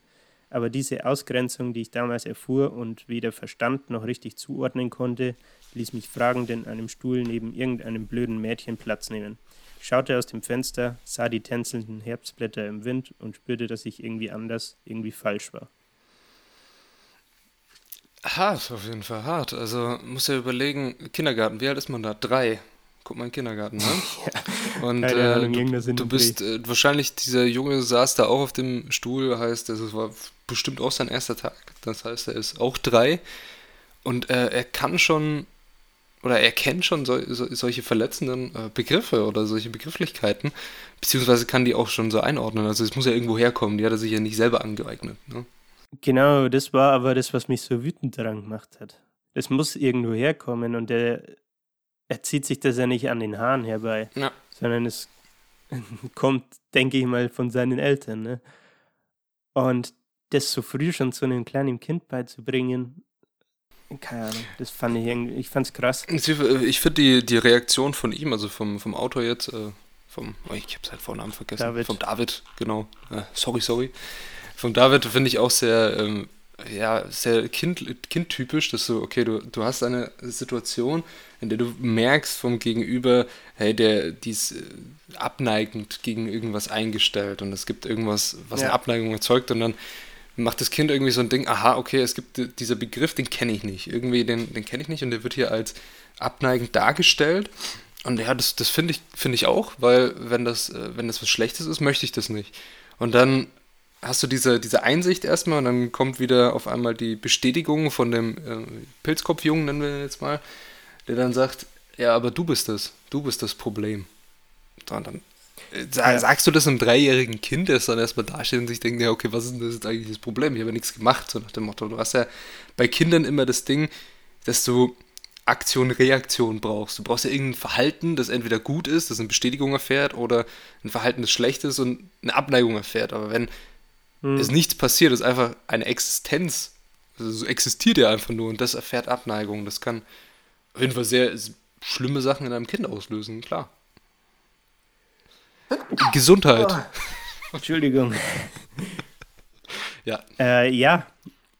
Aber diese Ausgrenzung, die ich damals erfuhr und weder verstand noch richtig zuordnen konnte, ließ mich fragend in einem Stuhl neben irgendeinem blöden Mädchen Platz nehmen. Ich schaute aus dem Fenster, sah die tänzelnden Herbstblätter im Wind und spürte, dass ich irgendwie anders, irgendwie falsch war. Hart, auf jeden Fall hart. Also muss ja überlegen, Kindergarten, wie alt ist man da? Drei. Guck mal in den Kindergarten, ne? [laughs] ja, Und äh, Ahnung, du, du bist äh, wahrscheinlich, dieser Junge saß da auch auf dem Stuhl, heißt, das war bestimmt auch sein erster Tag. Das heißt, er ist auch drei. Und äh, er kann schon, oder er kennt schon so, so, solche verletzenden äh, Begriffe oder solche Begrifflichkeiten, beziehungsweise kann die auch schon so einordnen. Also es muss ja irgendwo herkommen, die hat er sich ja nicht selber angeeignet. Ne? Genau, das war aber das, was mich so wütend daran gemacht hat. Es muss irgendwo herkommen und er, er zieht sich das ja nicht an den Haaren herbei, ja. sondern es [laughs] kommt, denke ich mal, von seinen Eltern. Ne? Und das so früh schon zu einem kleinen Kind beizubringen, keine Ahnung, das fand ich irgendwie, ich fand's krass. Ich finde die, die Reaktion von ihm, also vom, vom Autor jetzt, äh, vom, oh, ich habe seinen Vornamen vergessen, David. vom David, genau, äh, sorry, sorry, von David finde ich auch sehr, ähm, ja, sehr kind, kindtypisch, dass du, okay, du, du hast eine Situation, in der du merkst vom Gegenüber, hey, der, die ist äh, abneigend gegen irgendwas eingestellt und es gibt irgendwas, was ja. eine Abneigung erzeugt und dann macht das Kind irgendwie so ein Ding, aha, okay, es gibt dieser Begriff, den kenne ich nicht. Irgendwie, den, den kenne ich nicht und der wird hier als abneigend dargestellt. Und ja, das, das finde ich, find ich auch, weil wenn das, äh, wenn das was Schlechtes ist, möchte ich das nicht. Und dann hast du diese, diese Einsicht erstmal und dann kommt wieder auf einmal die Bestätigung von dem äh, Pilzkopfjungen, nennen wir ihn jetzt mal, der dann sagt, ja, aber du bist das, du bist das Problem. Und dann Sagst du das einem dreijährigen Kind, das dann erstmal dasteht und sich denkt, ja, okay, was ist denn das jetzt eigentlich das Problem? Ich habe ja nichts gemacht, so nach dem Motto. Du hast ja bei Kindern immer das Ding, dass du Aktion, Reaktion brauchst. Du brauchst ja irgendein Verhalten, das entweder gut ist, das eine Bestätigung erfährt, oder ein Verhalten, das schlecht ist und eine Abneigung erfährt. Aber wenn hm. es nichts passiert, ist einfach eine Existenz. Also so existiert er einfach nur und das erfährt Abneigung. Das kann auf jeden Fall sehr schlimme Sachen in einem Kind auslösen, klar. Gesundheit. Oh, [laughs] Entschuldigung. ja. Äh, ja,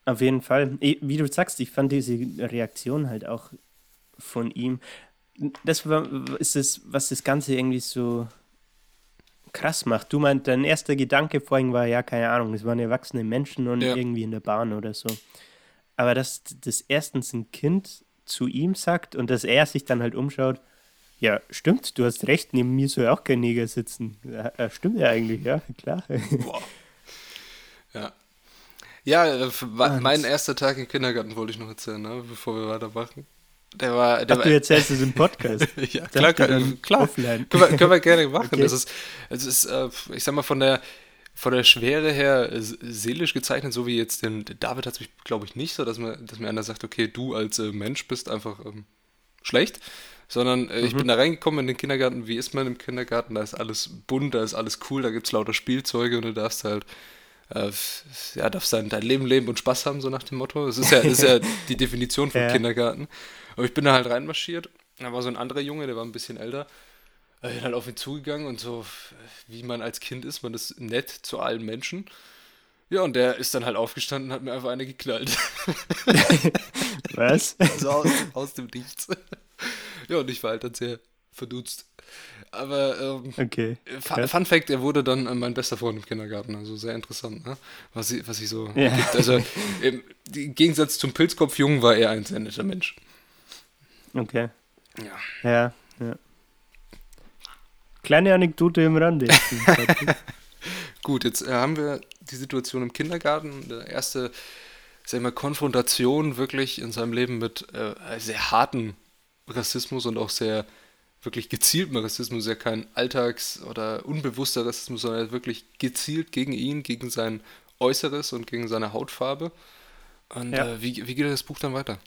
auf jeden Fall. Wie du sagst, ich fand diese Reaktion halt auch von ihm. Das war, ist das, was das Ganze irgendwie so krass macht. Du meinst, dein erster Gedanke vorhin war, ja, keine Ahnung, es waren erwachsene Menschen und ja. irgendwie in der Bahn oder so. Aber dass das erstens ein Kind zu ihm sagt und dass er sich dann halt umschaut, ja, stimmt, du hast recht, neben mir soll auch kein Neger sitzen. Ja, stimmt ja eigentlich, ja, klar. [laughs] Boah. Ja. Ja, äh, mein erster Tag im Kindergarten wollte ich noch erzählen, ne, bevor wir weitermachen. Der war, der Ach, du erzählst es im [laughs] Podcast. ja, klar, kann, klar. Können wir, können wir gerne machen. Okay. Das ist, das ist äh, ich sag mal, von der, von der Schwere her seelisch gezeichnet, so wie jetzt den David hat es, glaube ich, nicht so, dass mir, dass mir einer sagt, okay, du als äh, Mensch bist einfach ähm, schlecht, sondern äh, mhm. ich bin da reingekommen in den Kindergarten. Wie ist man im Kindergarten? Da ist alles bunt, da ist alles cool, da gibt es lauter Spielzeuge und du darfst halt äh, ja, darfst dann dein Leben leben und Spaß haben, so nach dem Motto. Das ist ja, das ist ja [laughs] die Definition vom ja. Kindergarten. Aber ich bin da halt reinmarschiert. Da war so ein anderer Junge, der war ein bisschen älter. Ich bin halt auf ihn zugegangen und so, wie man als Kind ist, man ist nett zu allen Menschen. Ja, und der ist dann halt aufgestanden und hat mir einfach eine geknallt. [laughs] Was? So aus, aus dem Nichts. Ja, und ich war halt dann sehr verdutzt. Aber ähm, okay. Fun, Fun Fact, er wurde dann äh, mein bester Freund im Kindergarten. Also sehr interessant, ne? was, ich, was ich so ja. gibt. Also im, im, Gegensatz zum Pilzkopfjungen war er ein sehr netter Mensch. Okay. Ja. Ja, ja. Kleine Anekdote im Rande. [laughs] Gut, jetzt äh, haben wir die Situation im Kindergarten. Der erste, sag ich mal, Konfrontation wirklich in seinem Leben mit äh, sehr harten Rassismus und auch sehr wirklich gezielten Rassismus, ja kein Alltags- oder unbewusster Rassismus, sondern wirklich gezielt gegen ihn, gegen sein Äußeres und gegen seine Hautfarbe. Und ja. äh, wie, wie geht das Buch dann weiter?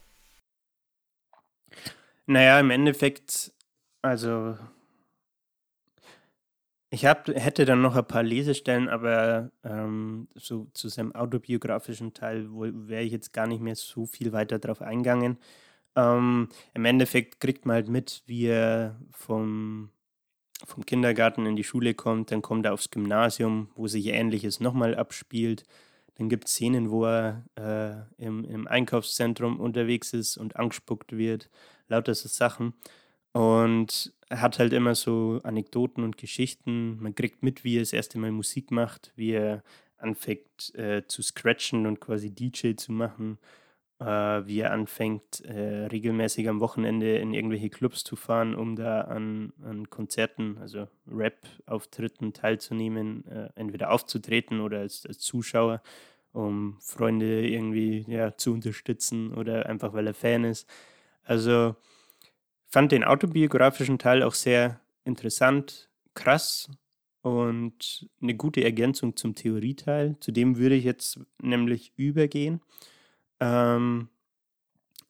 Naja, im Endeffekt, also ich hab, hätte dann noch ein paar Lesestellen, aber ähm, so zu seinem autobiografischen Teil wäre ich jetzt gar nicht mehr so viel weiter drauf eingegangen. Ähm, Im Endeffekt kriegt man halt mit, wie er vom, vom Kindergarten in die Schule kommt, dann kommt er aufs Gymnasium, wo sich Ähnliches nochmal abspielt. Dann gibt es Szenen, wo er äh, im, im Einkaufszentrum unterwegs ist und angespuckt wird, lauter so Sachen. Und er hat halt immer so Anekdoten und Geschichten. Man kriegt mit, wie er das erste Mal Musik macht, wie er anfängt äh, zu scratchen und quasi DJ zu machen äh, wie er anfängt, äh, regelmäßig am Wochenende in irgendwelche Clubs zu fahren, um da an, an Konzerten, also Rap-Auftritten teilzunehmen, äh, entweder aufzutreten oder als, als Zuschauer, um Freunde irgendwie ja, zu unterstützen oder einfach weil er Fan ist. Also fand den autobiografischen Teil auch sehr interessant, krass und eine gute Ergänzung zum Theorieteil. Zu dem würde ich jetzt nämlich übergehen. Ähm,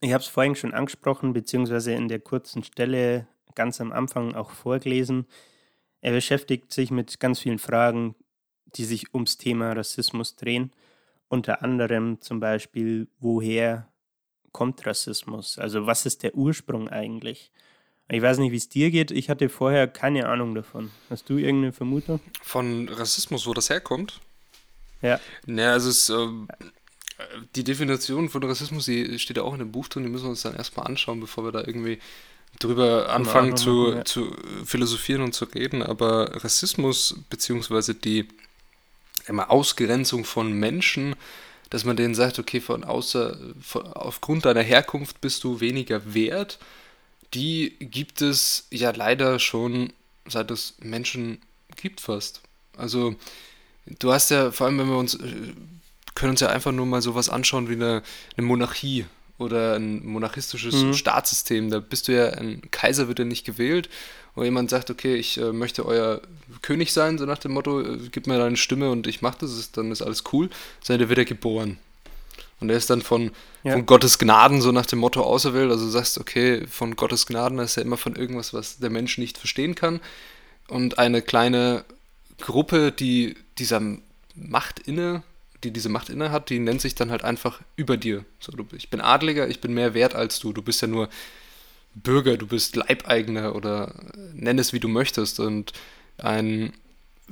ich habe es vorhin schon angesprochen, beziehungsweise in der kurzen Stelle ganz am Anfang auch vorgelesen. Er beschäftigt sich mit ganz vielen Fragen, die sich ums Thema Rassismus drehen. Unter anderem zum Beispiel, woher kommt Rassismus? Also was ist der Ursprung eigentlich? Ich weiß nicht, wie es dir geht. Ich hatte vorher keine Ahnung davon. Hast du irgendeine Vermutung? Von Rassismus, wo das herkommt? Ja. Naja, also es ähm, die Definition von Rassismus, die steht ja auch in dem Buch drin, die müssen wir uns dann erstmal anschauen, bevor wir da irgendwie drüber anfangen zu, ja. zu philosophieren und zu reden. Aber Rassismus, beziehungsweise die immer Ausgrenzung von Menschen, dass man denen sagt, okay, von außer, von, aufgrund deiner Herkunft bist du weniger wert, die gibt es ja leider schon, seit es Menschen gibt fast. Also du hast ja, vor allem wenn wir uns äh, können uns ja einfach nur mal sowas anschauen wie eine, eine Monarchie oder ein monarchistisches mhm. Staatssystem. Da bist du ja, ein Kaiser wird ja nicht gewählt. Wo jemand sagt, okay, ich äh, möchte euer König sein, so nach dem Motto, äh, gib mir deine Stimme und ich mache das, ist, dann ist alles cool. Sondern der wird ja geboren. Und er ist dann von, ja. von Gottes Gnaden so nach dem Motto auserwählt. Also du sagst, okay, von Gottes Gnaden ist ja immer von irgendwas, was der Mensch nicht verstehen kann. Und eine kleine Gruppe, die dieser Macht inne die diese Macht inne hat, die nennt sich dann halt einfach über dir. So, du, ich bin Adliger, ich bin mehr wert als du. Du bist ja nur Bürger, du bist Leibeigener oder nenn es wie du möchtest. Und ein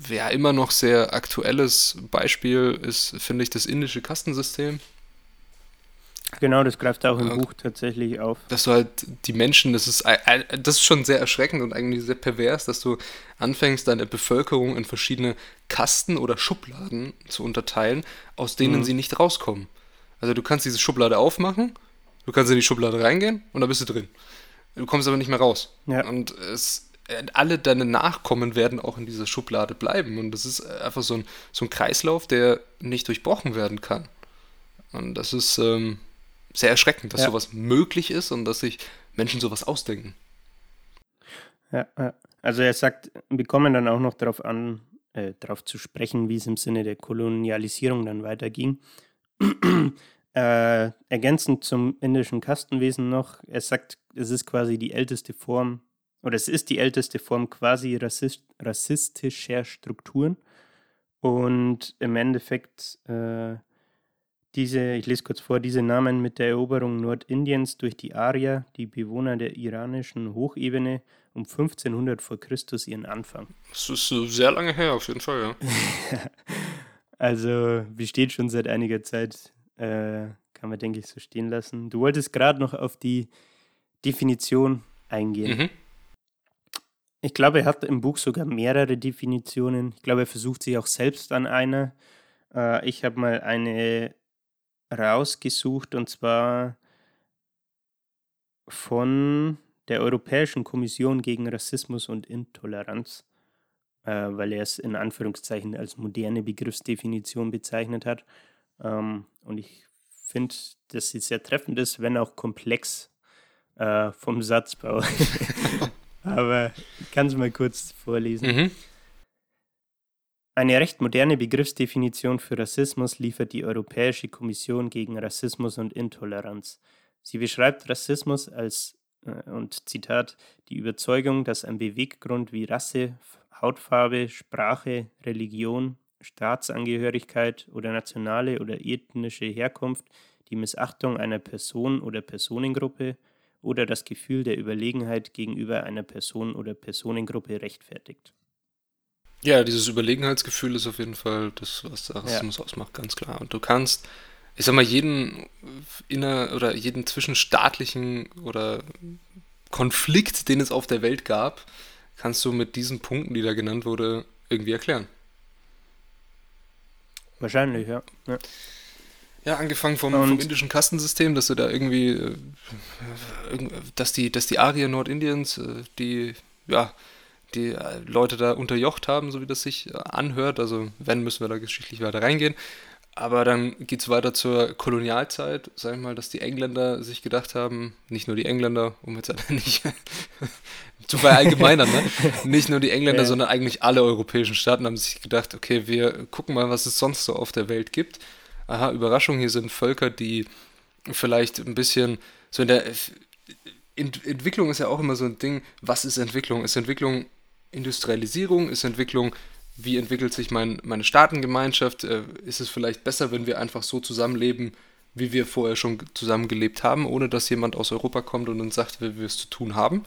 ja, immer noch sehr aktuelles Beispiel ist, finde ich, das indische Kastensystem. Genau, das greift auch im Buch tatsächlich auf. Dass du halt die Menschen, das ist, das ist schon sehr erschreckend und eigentlich sehr pervers, dass du anfängst, deine Bevölkerung in verschiedene Kasten oder Schubladen zu unterteilen, aus denen mhm. sie nicht rauskommen. Also du kannst diese Schublade aufmachen, du kannst in die Schublade reingehen und da bist du drin. Du kommst aber nicht mehr raus. Ja. Und es, alle deine Nachkommen werden auch in dieser Schublade bleiben. Und das ist einfach so ein, so ein Kreislauf, der nicht durchbrochen werden kann. Und das ist, ähm, sehr erschreckend, dass ja. sowas möglich ist und dass sich Menschen sowas ausdenken. Ja, also er sagt, wir kommen dann auch noch darauf an, äh, darauf zu sprechen, wie es im Sinne der Kolonialisierung dann weiterging. [clears throat] äh, ergänzend zum indischen Kastenwesen noch, er sagt, es ist quasi die älteste Form, oder es ist die älteste Form quasi rassist, rassistischer Strukturen. Und im Endeffekt äh, diese, ich lese kurz vor, diese nahmen mit der Eroberung Nordindiens durch die Arier, die Bewohner der iranischen Hochebene, um 1500 vor Christus ihren Anfang. Das ist sehr lange her, auf jeden Fall, ja. [laughs] also besteht schon seit einiger Zeit, äh, kann man, denke ich, so stehen lassen. Du wolltest gerade noch auf die Definition eingehen. Mhm. Ich glaube, er hat im Buch sogar mehrere Definitionen. Ich glaube, er versucht sich auch selbst an einer. Äh, ich habe mal eine rausgesucht und zwar von der Europäischen Kommission gegen Rassismus und Intoleranz, äh, weil er es in Anführungszeichen als moderne Begriffsdefinition bezeichnet hat. Ähm, und ich finde, dass sie sehr treffend ist, wenn auch komplex äh, vom Satzbau. [laughs] [laughs] Aber ich kann es mal kurz vorlesen. Mhm. Eine recht moderne Begriffsdefinition für Rassismus liefert die Europäische Kommission gegen Rassismus und Intoleranz. Sie beschreibt Rassismus als, äh, und Zitat, die Überzeugung, dass ein Beweggrund wie Rasse, Hautfarbe, Sprache, Religion, Staatsangehörigkeit oder nationale oder ethnische Herkunft die Missachtung einer Person oder Personengruppe oder das Gefühl der Überlegenheit gegenüber einer Person oder Personengruppe rechtfertigt. Ja, dieses Überlegenheitsgefühl ist auf jeden Fall das, was Rassismus ja. ausmacht, ganz klar. Und du kannst, ich sag mal, jeden inner oder jeden zwischenstaatlichen oder Konflikt, den es auf der Welt gab, kannst du mit diesen Punkten, die da genannt wurde, irgendwie erklären. Wahrscheinlich, ja. Ja, ja angefangen vom, vom, indischen Kastensystem, dass du da irgendwie, äh, dass die, dass die Arier Nordindiens, äh, die, ja, die äh, Leute da unterjocht haben, so wie das sich äh, anhört. Also wenn, müssen wir da geschichtlich weiter reingehen. Aber dann geht es weiter zur Kolonialzeit, sag ich mal, dass die Engländer sich gedacht haben, nicht nur die Engländer, um jetzt [laughs] nicht zu verallgemeinern, ne? [laughs] nicht nur die Engländer, ja. sondern eigentlich alle europäischen Staaten haben sich gedacht, okay, wir gucken mal, was es sonst so auf der Welt gibt. Aha, Überraschung, hier sind Völker, die vielleicht ein bisschen so in der Ent Entwicklung ist ja auch immer so ein Ding, was ist Entwicklung? Ist Entwicklung Industrialisierung, ist Entwicklung, wie entwickelt sich mein, meine Staatengemeinschaft, äh, ist es vielleicht besser, wenn wir einfach so zusammenleben, wie wir vorher schon zusammengelebt haben, ohne dass jemand aus Europa kommt und uns sagt, wie wir es zu tun haben.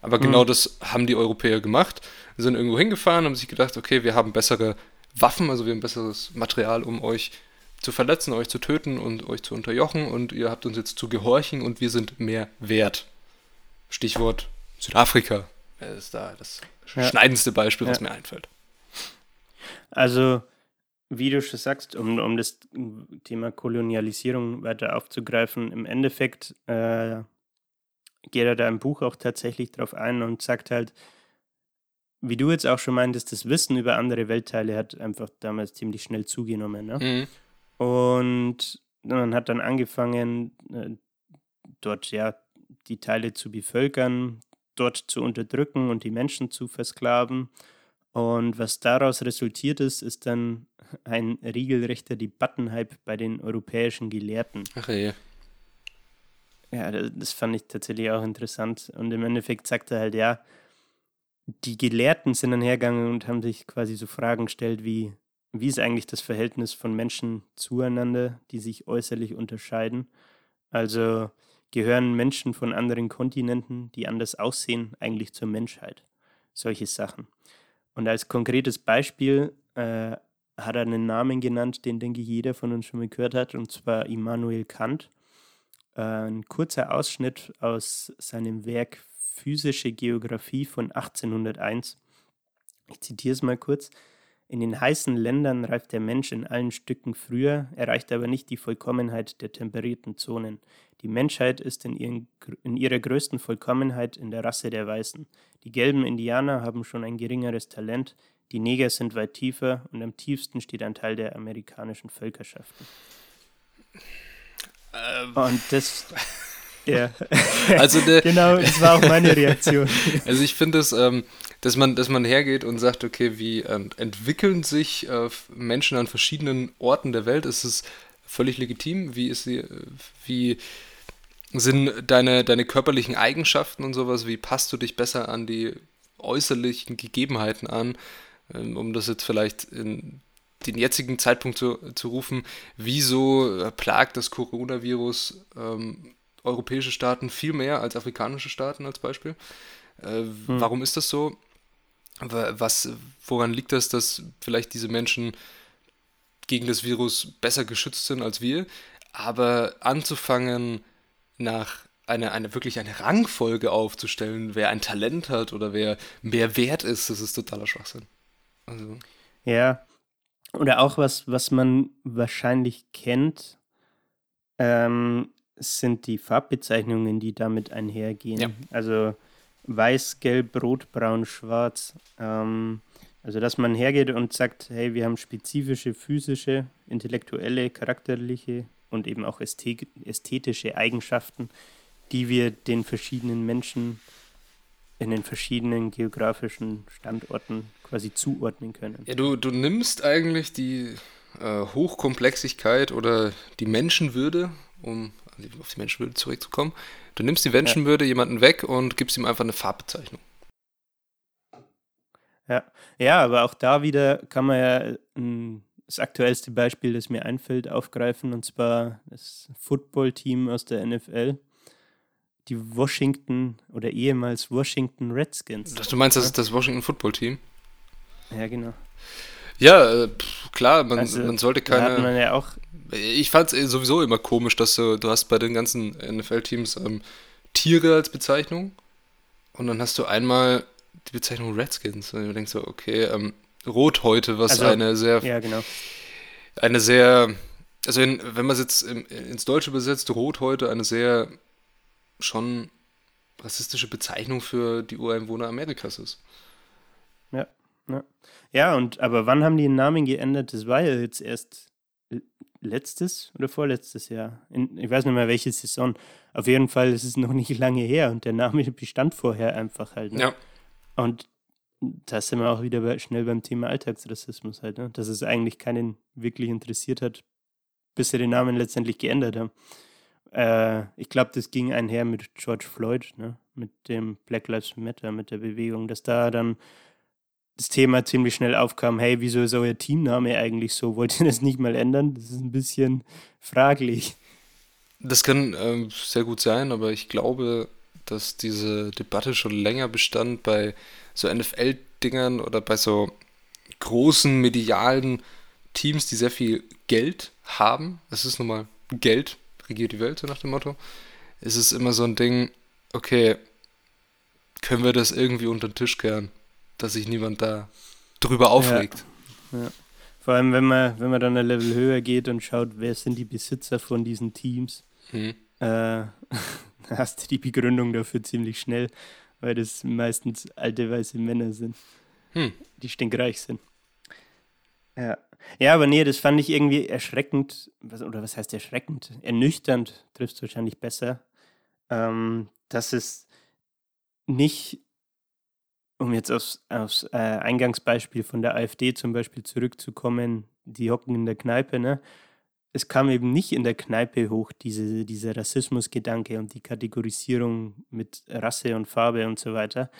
Aber mhm. genau das haben die Europäer gemacht, sind irgendwo hingefahren, haben sich gedacht, okay, wir haben bessere Waffen, also wir haben besseres Material, um euch zu verletzen, euch zu töten und euch zu unterjochen und ihr habt uns jetzt zu gehorchen und wir sind mehr wert. Stichwort Südafrika, ist da das ja. schneidendste Beispiel, was ja. mir einfällt. Also, wie du schon sagst, um, um das Thema Kolonialisierung weiter aufzugreifen, im Endeffekt äh, geht er da im Buch auch tatsächlich drauf ein und sagt halt, wie du jetzt auch schon meintest, das Wissen über andere Weltteile hat einfach damals ziemlich schnell zugenommen. Ne? Mhm. Und man hat dann angefangen, äh, dort ja die Teile zu bevölkern, dort zu unterdrücken und die Menschen zu versklaven. Und was daraus resultiert ist, ist dann ein regelrechter Debattenhype bei den europäischen Gelehrten. Ach je. Ja, das fand ich tatsächlich auch interessant. Und im Endeffekt sagt er halt, ja, die Gelehrten sind dann hergegangen und haben sich quasi so Fragen gestellt wie, wie ist eigentlich das Verhältnis von Menschen zueinander, die sich äußerlich unterscheiden? Also gehören Menschen von anderen Kontinenten, die anders aussehen, eigentlich zur Menschheit? Solche Sachen. Und als konkretes Beispiel äh, hat er einen Namen genannt, den denke ich jeder von uns schon mal gehört hat, und zwar Immanuel Kant. Äh, ein kurzer Ausschnitt aus seinem Werk Physische Geographie von 1801. Ich zitiere es mal kurz. In den heißen Ländern reift der Mensch in allen Stücken früher, erreicht aber nicht die Vollkommenheit der temperierten Zonen. Die Menschheit ist in, ihren, in ihrer größten Vollkommenheit in der Rasse der Weißen. Die gelben Indianer haben schon ein geringeres Talent, die Neger sind weit tiefer und am tiefsten steht ein Teil der amerikanischen Völkerschaften. Ähm. Und das. [laughs] Ja. [laughs] Also ne, genau, das war auch meine Reaktion. [laughs] Also ich finde es, ähm, dass man, dass man hergeht und sagt, okay, wie ähm, entwickeln sich äh, Menschen an verschiedenen Orten der Welt? Ist es völlig legitim? Wie ist sie, wie sind deine, deine körperlichen Eigenschaften und sowas? Wie passt du dich besser an die äußerlichen Gegebenheiten an? Ähm, um das jetzt vielleicht in den jetzigen Zeitpunkt zu, zu rufen, wieso äh, plagt das Coronavirus ähm, europäische Staaten viel mehr als afrikanische Staaten als Beispiel? Äh, hm. Warum ist das so? Was, woran liegt das, dass vielleicht diese Menschen gegen das Virus besser geschützt sind als wir? Aber anzufangen, nach eine, eine wirklich eine Rangfolge aufzustellen, wer ein Talent hat oder wer mehr wert ist, das ist totaler Schwachsinn. Also. Ja, oder auch was, was man wahrscheinlich kennt, ähm, sind die Farbbezeichnungen, die damit einhergehen. Ja. Also weiß, gelb, rot, braun, schwarz. Ähm, also dass man hergeht und sagt, hey, wir haben spezifische physische, intellektuelle, charakterliche und eben auch ästhetische Eigenschaften, die wir den verschiedenen Menschen in den verschiedenen geografischen Standorten quasi zuordnen können. Ja, du, du nimmst eigentlich die äh, Hochkomplexigkeit oder die Menschenwürde, um auf die Menschenwürde zurückzukommen, du nimmst die Menschenwürde ja. jemanden weg und gibst ihm einfach eine Farbbezeichnung. Ja, ja aber auch da wieder kann man ja ein, das aktuellste Beispiel, das mir einfällt, aufgreifen, und zwar das Footballteam aus der NFL die Washington oder ehemals Washington Redskins. Du meinst, das ist das Washington Football Team? Ja, genau. Ja, äh, klar, man, also, man sollte keine. Da hat man ja auch ich fand es sowieso immer komisch, dass du, du hast bei den ganzen NFL-Teams ähm, Tiere als Bezeichnung und dann hast du einmal die Bezeichnung Redskins und du denkst so, okay, ähm, Rothäute, was also, eine sehr, ja, genau. eine sehr, also in, wenn man es jetzt im, ins Deutsche übersetzt, Rothäute eine sehr schon rassistische Bezeichnung für die Ureinwohner Amerikas ist. Ja, ja. Ja, und aber wann haben die den Namen geändert? Das war ja jetzt erst letztes oder vorletztes Jahr. In, ich weiß nicht mehr welche Saison. Auf jeden Fall ist es [laughs] noch nicht lange her und der Name [laughs] bestand vorher einfach halt. Ne? Ja. Und da sind wir auch wieder bei, schnell beim Thema Alltagsrassismus halt, ne? dass es eigentlich keinen wirklich interessiert hat, bis sie den Namen letztendlich geändert haben. Äh, ich glaube, das ging einher mit George Floyd, ne? mit dem Black Lives Matter, mit der Bewegung, dass da dann das Thema ziemlich schnell aufkam, hey, wieso ist euer Teamname eigentlich so? Wollt ihr das nicht mal ändern? Das ist ein bisschen fraglich. Das kann ähm, sehr gut sein, aber ich glaube, dass diese Debatte schon länger bestand bei so NFL-Dingern oder bei so großen medialen Teams, die sehr viel Geld haben. Es ist nun mal Geld regiert die Welt, so nach dem Motto. Es ist immer so ein Ding, okay, können wir das irgendwie unter den Tisch kehren? Dass sich niemand da drüber aufregt. Ja. ja. Vor allem, wenn man, wenn man dann ein Level höher geht und schaut, wer sind die Besitzer von diesen Teams, hm. äh, [laughs] hast du die Begründung dafür ziemlich schnell, weil das meistens alte weiße Männer sind, hm. die stinkreich sind. Ja. ja, aber nee, das fand ich irgendwie erschreckend, oder was heißt erschreckend? Ernüchternd trifft es wahrscheinlich besser, ähm, dass es nicht, um jetzt aufs, aufs äh, Eingangsbeispiel von der AfD zum Beispiel zurückzukommen, die hocken in der Kneipe, ne? Es kam eben nicht in der Kneipe hoch, diese, dieser Rassismusgedanke und die Kategorisierung mit Rasse und Farbe und so weiter,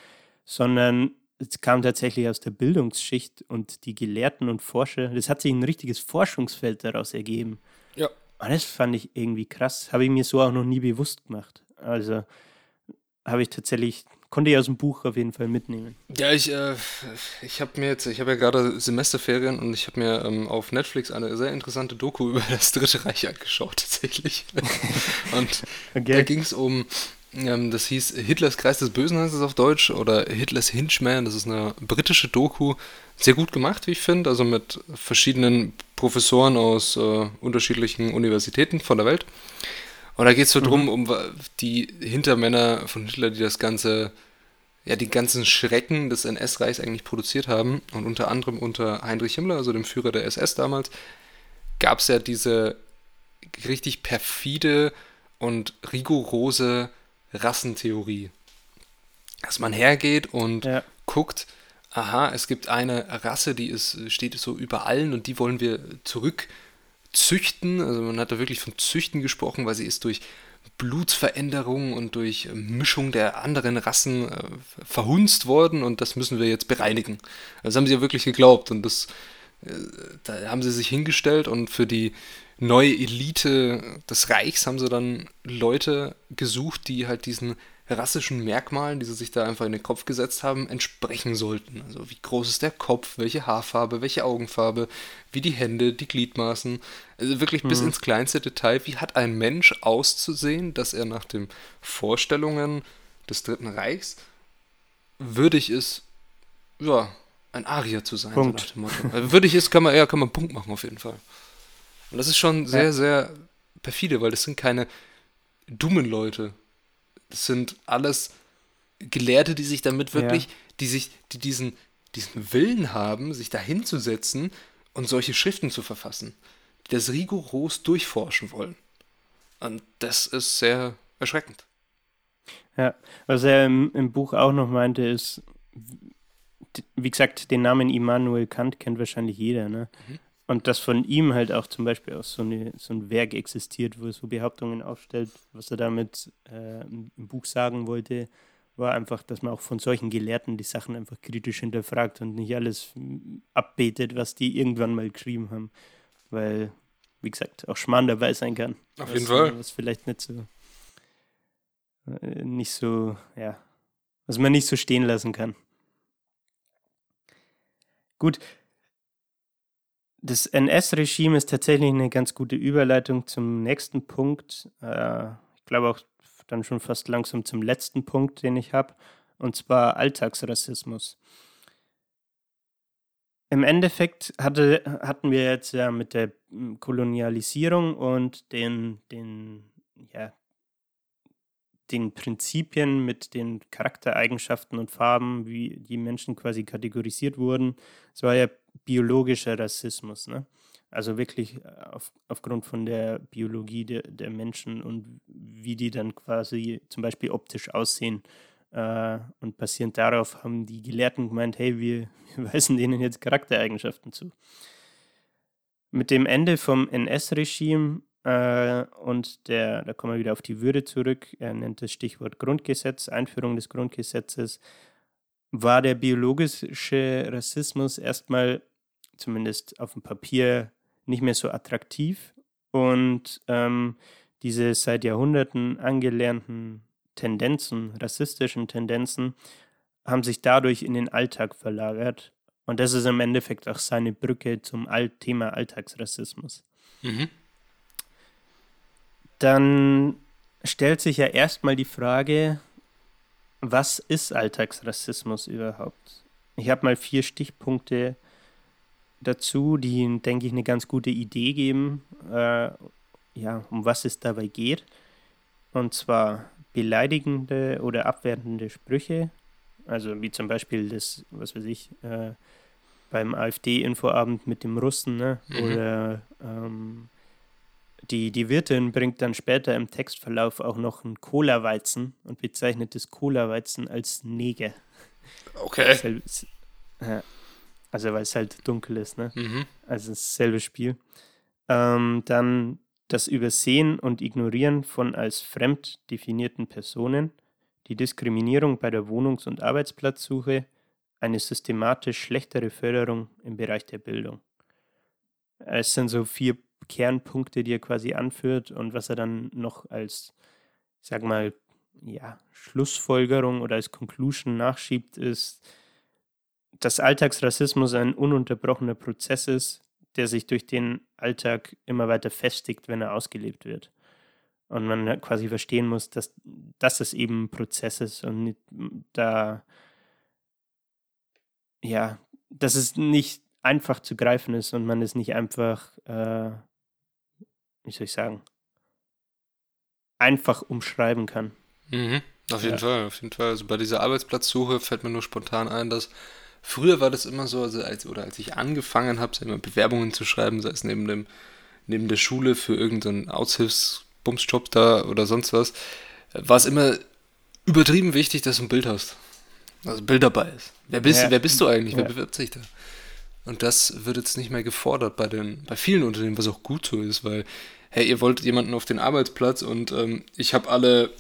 sondern es kam tatsächlich aus der Bildungsschicht und die Gelehrten und Forscher. Das hat sich ein richtiges Forschungsfeld daraus ergeben. Ja. Und das fand ich irgendwie krass. Habe ich mir so auch noch nie bewusst gemacht. Also habe ich tatsächlich, konnte ich aus dem Buch auf jeden Fall mitnehmen. Ja, ich, äh, ich habe mir jetzt, ich habe ja gerade Semesterferien und ich habe mir ähm, auf Netflix eine sehr interessante Doku [laughs] über das Dritte Reich angeschaut, tatsächlich. [laughs] und okay. da ging es um, ähm, das hieß Hitlers Kreis des Bösen, heißt es auf Deutsch, oder Hitlers Hinchman, das ist eine britische Doku, sehr gut gemacht, wie ich finde, also mit verschiedenen Professoren aus äh, unterschiedlichen Universitäten von der Welt. Und da geht es so mhm. drum, um die Hintermänner von Hitler, die das Ganze, ja, die ganzen Schrecken des NS-Reichs eigentlich produziert haben. Und unter anderem unter Heinrich Himmler, also dem Führer der SS damals, gab es ja diese richtig perfide und rigorose Rassentheorie. Dass man hergeht und ja. guckt, aha, es gibt eine Rasse, die ist, steht so über allen und die wollen wir zurückzüchten. Also man hat da wirklich von Züchten gesprochen, weil sie ist durch Blutsveränderung und durch Mischung der anderen Rassen äh, verhunzt worden und das müssen wir jetzt bereinigen. Das haben sie ja wirklich geglaubt und das äh, da haben sie sich hingestellt und für die neue Elite des Reichs haben sie dann Leute gesucht, die halt diesen rassischen Merkmalen, die sie sich da einfach in den Kopf gesetzt haben, entsprechen sollten. Also wie groß ist der Kopf, welche Haarfarbe, welche Augenfarbe, wie die Hände, die Gliedmaßen. Also wirklich mhm. bis ins kleinste Detail. Wie hat ein Mensch auszusehen, dass er nach den Vorstellungen des Dritten Reichs würdig ist, ja, ein Arier zu sein, Punkt. so nach dem Motto. Also würdig ist, kann man, ja, kann man einen Punkt machen auf jeden Fall. Und das ist schon sehr, ja. sehr perfide, weil das sind keine dummen Leute. Das sind alles Gelehrte, die sich damit wirklich, ja. die sich, die diesen, diesen Willen haben, sich da hinzusetzen und solche Schriften zu verfassen, die das rigoros durchforschen wollen. Und das ist sehr erschreckend. Ja, was er im, im Buch auch noch meinte, ist, wie gesagt, den Namen Immanuel Kant kennt wahrscheinlich jeder, ne? Mhm. Und dass von ihm halt auch zum Beispiel auch so, eine, so ein Werk existiert, wo er so Behauptungen aufstellt, was er damit äh, im Buch sagen wollte, war einfach, dass man auch von solchen Gelehrten die Sachen einfach kritisch hinterfragt und nicht alles abbetet, was die irgendwann mal geschrieben haben. Weil, wie gesagt, auch Schmarrn dabei sein kann. Auf was, jeden Fall. Was vielleicht nicht so, äh, nicht so, ja, was man nicht so stehen lassen kann. Gut, das NS-Regime ist tatsächlich eine ganz gute Überleitung zum nächsten Punkt. Äh, ich glaube auch dann schon fast langsam zum letzten Punkt, den ich habe, und zwar Alltagsrassismus. Im Endeffekt hatte, hatten wir jetzt ja mit der Kolonialisierung und den, den, ja, den Prinzipien, mit den Charaktereigenschaften und Farben, wie die Menschen quasi kategorisiert wurden. Es war ja biologischer Rassismus, ne? Also wirklich äh, auf, aufgrund von der Biologie der, der Menschen und wie die dann quasi zum Beispiel optisch aussehen. Äh, und basierend darauf haben die Gelehrten gemeint, hey, wir, [laughs] wir weisen denen jetzt Charaktereigenschaften zu. Mit dem Ende vom NS-Regime äh, und der, da kommen wir wieder auf die Würde zurück, er nennt das Stichwort Grundgesetz, Einführung des Grundgesetzes, war der biologische Rassismus erstmal zumindest auf dem Papier, nicht mehr so attraktiv. Und ähm, diese seit Jahrhunderten angelernten Tendenzen, rassistischen Tendenzen, haben sich dadurch in den Alltag verlagert. Und das ist im Endeffekt auch seine Brücke zum Alt Thema Alltagsrassismus. Mhm. Dann stellt sich ja erstmal die Frage, was ist Alltagsrassismus überhaupt? Ich habe mal vier Stichpunkte dazu, die, denke ich, eine ganz gute Idee geben, äh, ja, um was es dabei geht. Und zwar beleidigende oder abwertende Sprüche, also wie zum Beispiel das, was weiß ich, äh, beim AfD-Infoabend mit dem Russen, ne? Mhm. oder ähm, die, die Wirtin bringt dann später im Textverlauf auch noch einen Cola-Weizen und bezeichnet das Cola-Weizen als Neger. Okay. Also weil es halt dunkel ist, ne? Mhm. Also dasselbe Spiel. Ähm, dann das Übersehen und Ignorieren von als fremd definierten Personen, die Diskriminierung bei der Wohnungs- und Arbeitsplatzsuche, eine systematisch schlechtere Förderung im Bereich der Bildung. Es sind so vier Kernpunkte, die er quasi anführt und was er dann noch als, ich sag mal, ja, Schlussfolgerung oder als Conclusion nachschiebt, ist, dass Alltagsrassismus ein ununterbrochener Prozess ist, der sich durch den Alltag immer weiter festigt, wenn er ausgelebt wird. Und man quasi verstehen muss, dass, dass es eben ein Prozess ist und nicht, da, ja, dass es nicht einfach zu greifen ist und man es nicht einfach, äh, wie soll ich sagen, einfach umschreiben kann. Mhm, auf jeden ja. Fall, auf jeden Fall. Also bei dieser Arbeitsplatzsuche fällt mir nur spontan ein, dass früher war das immer so, also als, oder als ich angefangen habe, Bewerbungen zu schreiben, sei es neben dem, neben der Schule für irgendeinen Aushilfsbumsjob da oder sonst was, war es immer übertrieben wichtig, dass du ein Bild hast. Also ein Bild dabei ist. Wer bist, ja. wer bist du eigentlich? Wer bewirbt sich da? Und das wird jetzt nicht mehr gefordert bei den, bei vielen Unternehmen, was auch gut so ist, weil, hey, ihr wollt jemanden auf den Arbeitsplatz und ähm, ich habe alle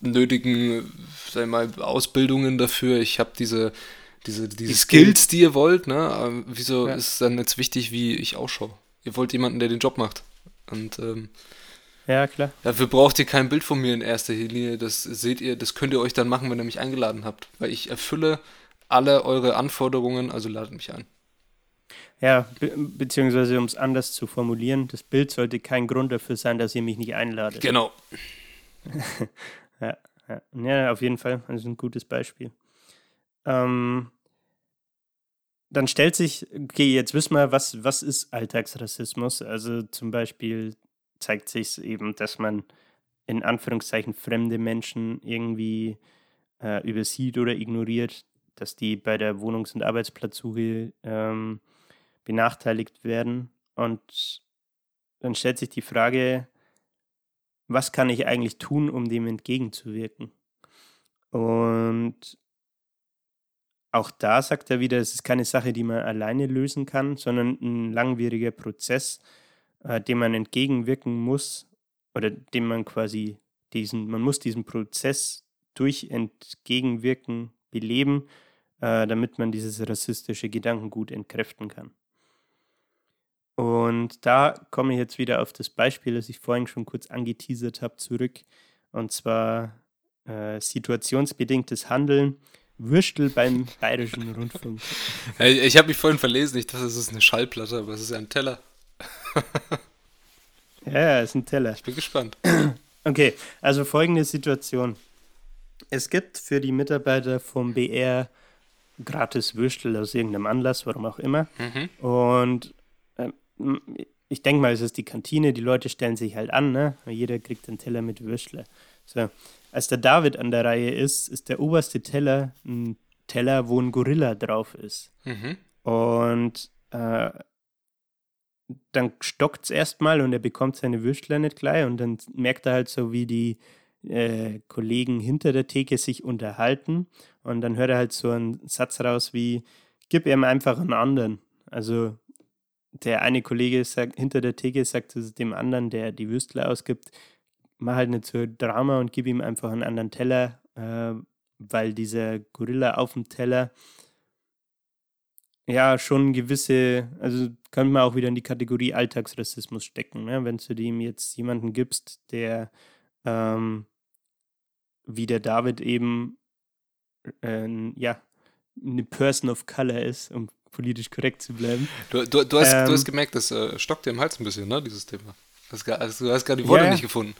nötigen, sag mal, Ausbildungen dafür, ich habe diese, diese, diese die Skills, die ihr wollt, ne? Aber wieso ja. ist dann jetzt wichtig, wie ich ausschaue? Ihr wollt jemanden, der den Job macht. Und ähm, ja, klar. Dafür braucht ihr kein Bild von mir in erster Linie. Das seht ihr, das könnt ihr euch dann machen, wenn ihr mich eingeladen habt. Weil ich erfülle alle eure Anforderungen, also ladet mich ein. Ja, be beziehungsweise um es anders zu formulieren, das Bild sollte kein Grund dafür sein, dass ihr mich nicht einladet. Genau. [laughs] ja, ja. ja, auf jeden Fall. Das ist ein gutes Beispiel. Ähm, dann stellt sich, okay, jetzt wissen wir, was, was ist Alltagsrassismus? Also zum Beispiel zeigt sich eben, dass man in Anführungszeichen fremde Menschen irgendwie äh, übersieht oder ignoriert, dass die bei der Wohnungs- und Arbeitsplatzsuche ähm, benachteiligt werden. Und dann stellt sich die Frage, was kann ich eigentlich tun, um dem entgegenzuwirken? Und auch da sagt er wieder, es ist keine Sache, die man alleine lösen kann, sondern ein langwieriger Prozess, äh, dem man entgegenwirken muss oder dem man quasi diesen, man muss diesen Prozess durch Entgegenwirken beleben, äh, damit man dieses rassistische Gedankengut entkräften kann. Und da komme ich jetzt wieder auf das Beispiel, das ich vorhin schon kurz angeteasert habe, zurück. Und zwar äh, situationsbedingtes Handeln. Würstel beim Bayerischen Rundfunk. [laughs] Ich habe mich vorhin verlesen, ich dachte, es ist eine Schallplatte, aber es ist ja ein Teller. [laughs] ja, es ist ein Teller. Ich bin gespannt. [clears throat] Okay, also folgende Situation. Es gibt für die Mitarbeiter vom BR gratis Würstel aus irgendeinem Anlass, warum auch immer. Mhm. Und ich denke mal, es ist die Kantine, die Leute stellen sich halt an, ne? Jeder kriegt einen Teller mit Würstle. So. Als der David an der Reihe ist, ist der oberste Teller ein Teller, wo ein Gorilla drauf ist. Mhm. Und äh, dann stockt es erstmal und er bekommt seine Würstler nicht gleich und dann merkt er halt so, wie die äh, Kollegen hinter der Theke sich unterhalten und dann hört er halt so einen Satz raus wie, gib ihm einfach einen anderen. Also der eine Kollege sagt, hinter der Theke sagt zu dem anderen, der die Würstler ausgibt, mach halt nicht so Drama und gib ihm einfach einen anderen Teller, äh, weil dieser Gorilla auf dem Teller ja schon gewisse, also könnte man auch wieder in die Kategorie Alltagsrassismus stecken, ne? wenn du dem jetzt jemanden gibst, der ähm, wie der David eben äh, ja eine Person of Color ist, um politisch korrekt zu bleiben. Du, du, du, hast, ähm, du hast gemerkt, das äh, stockt dir im Hals ein bisschen, ne, dieses Thema. Das, also, du hast gerade die Worte ja, nicht gefunden.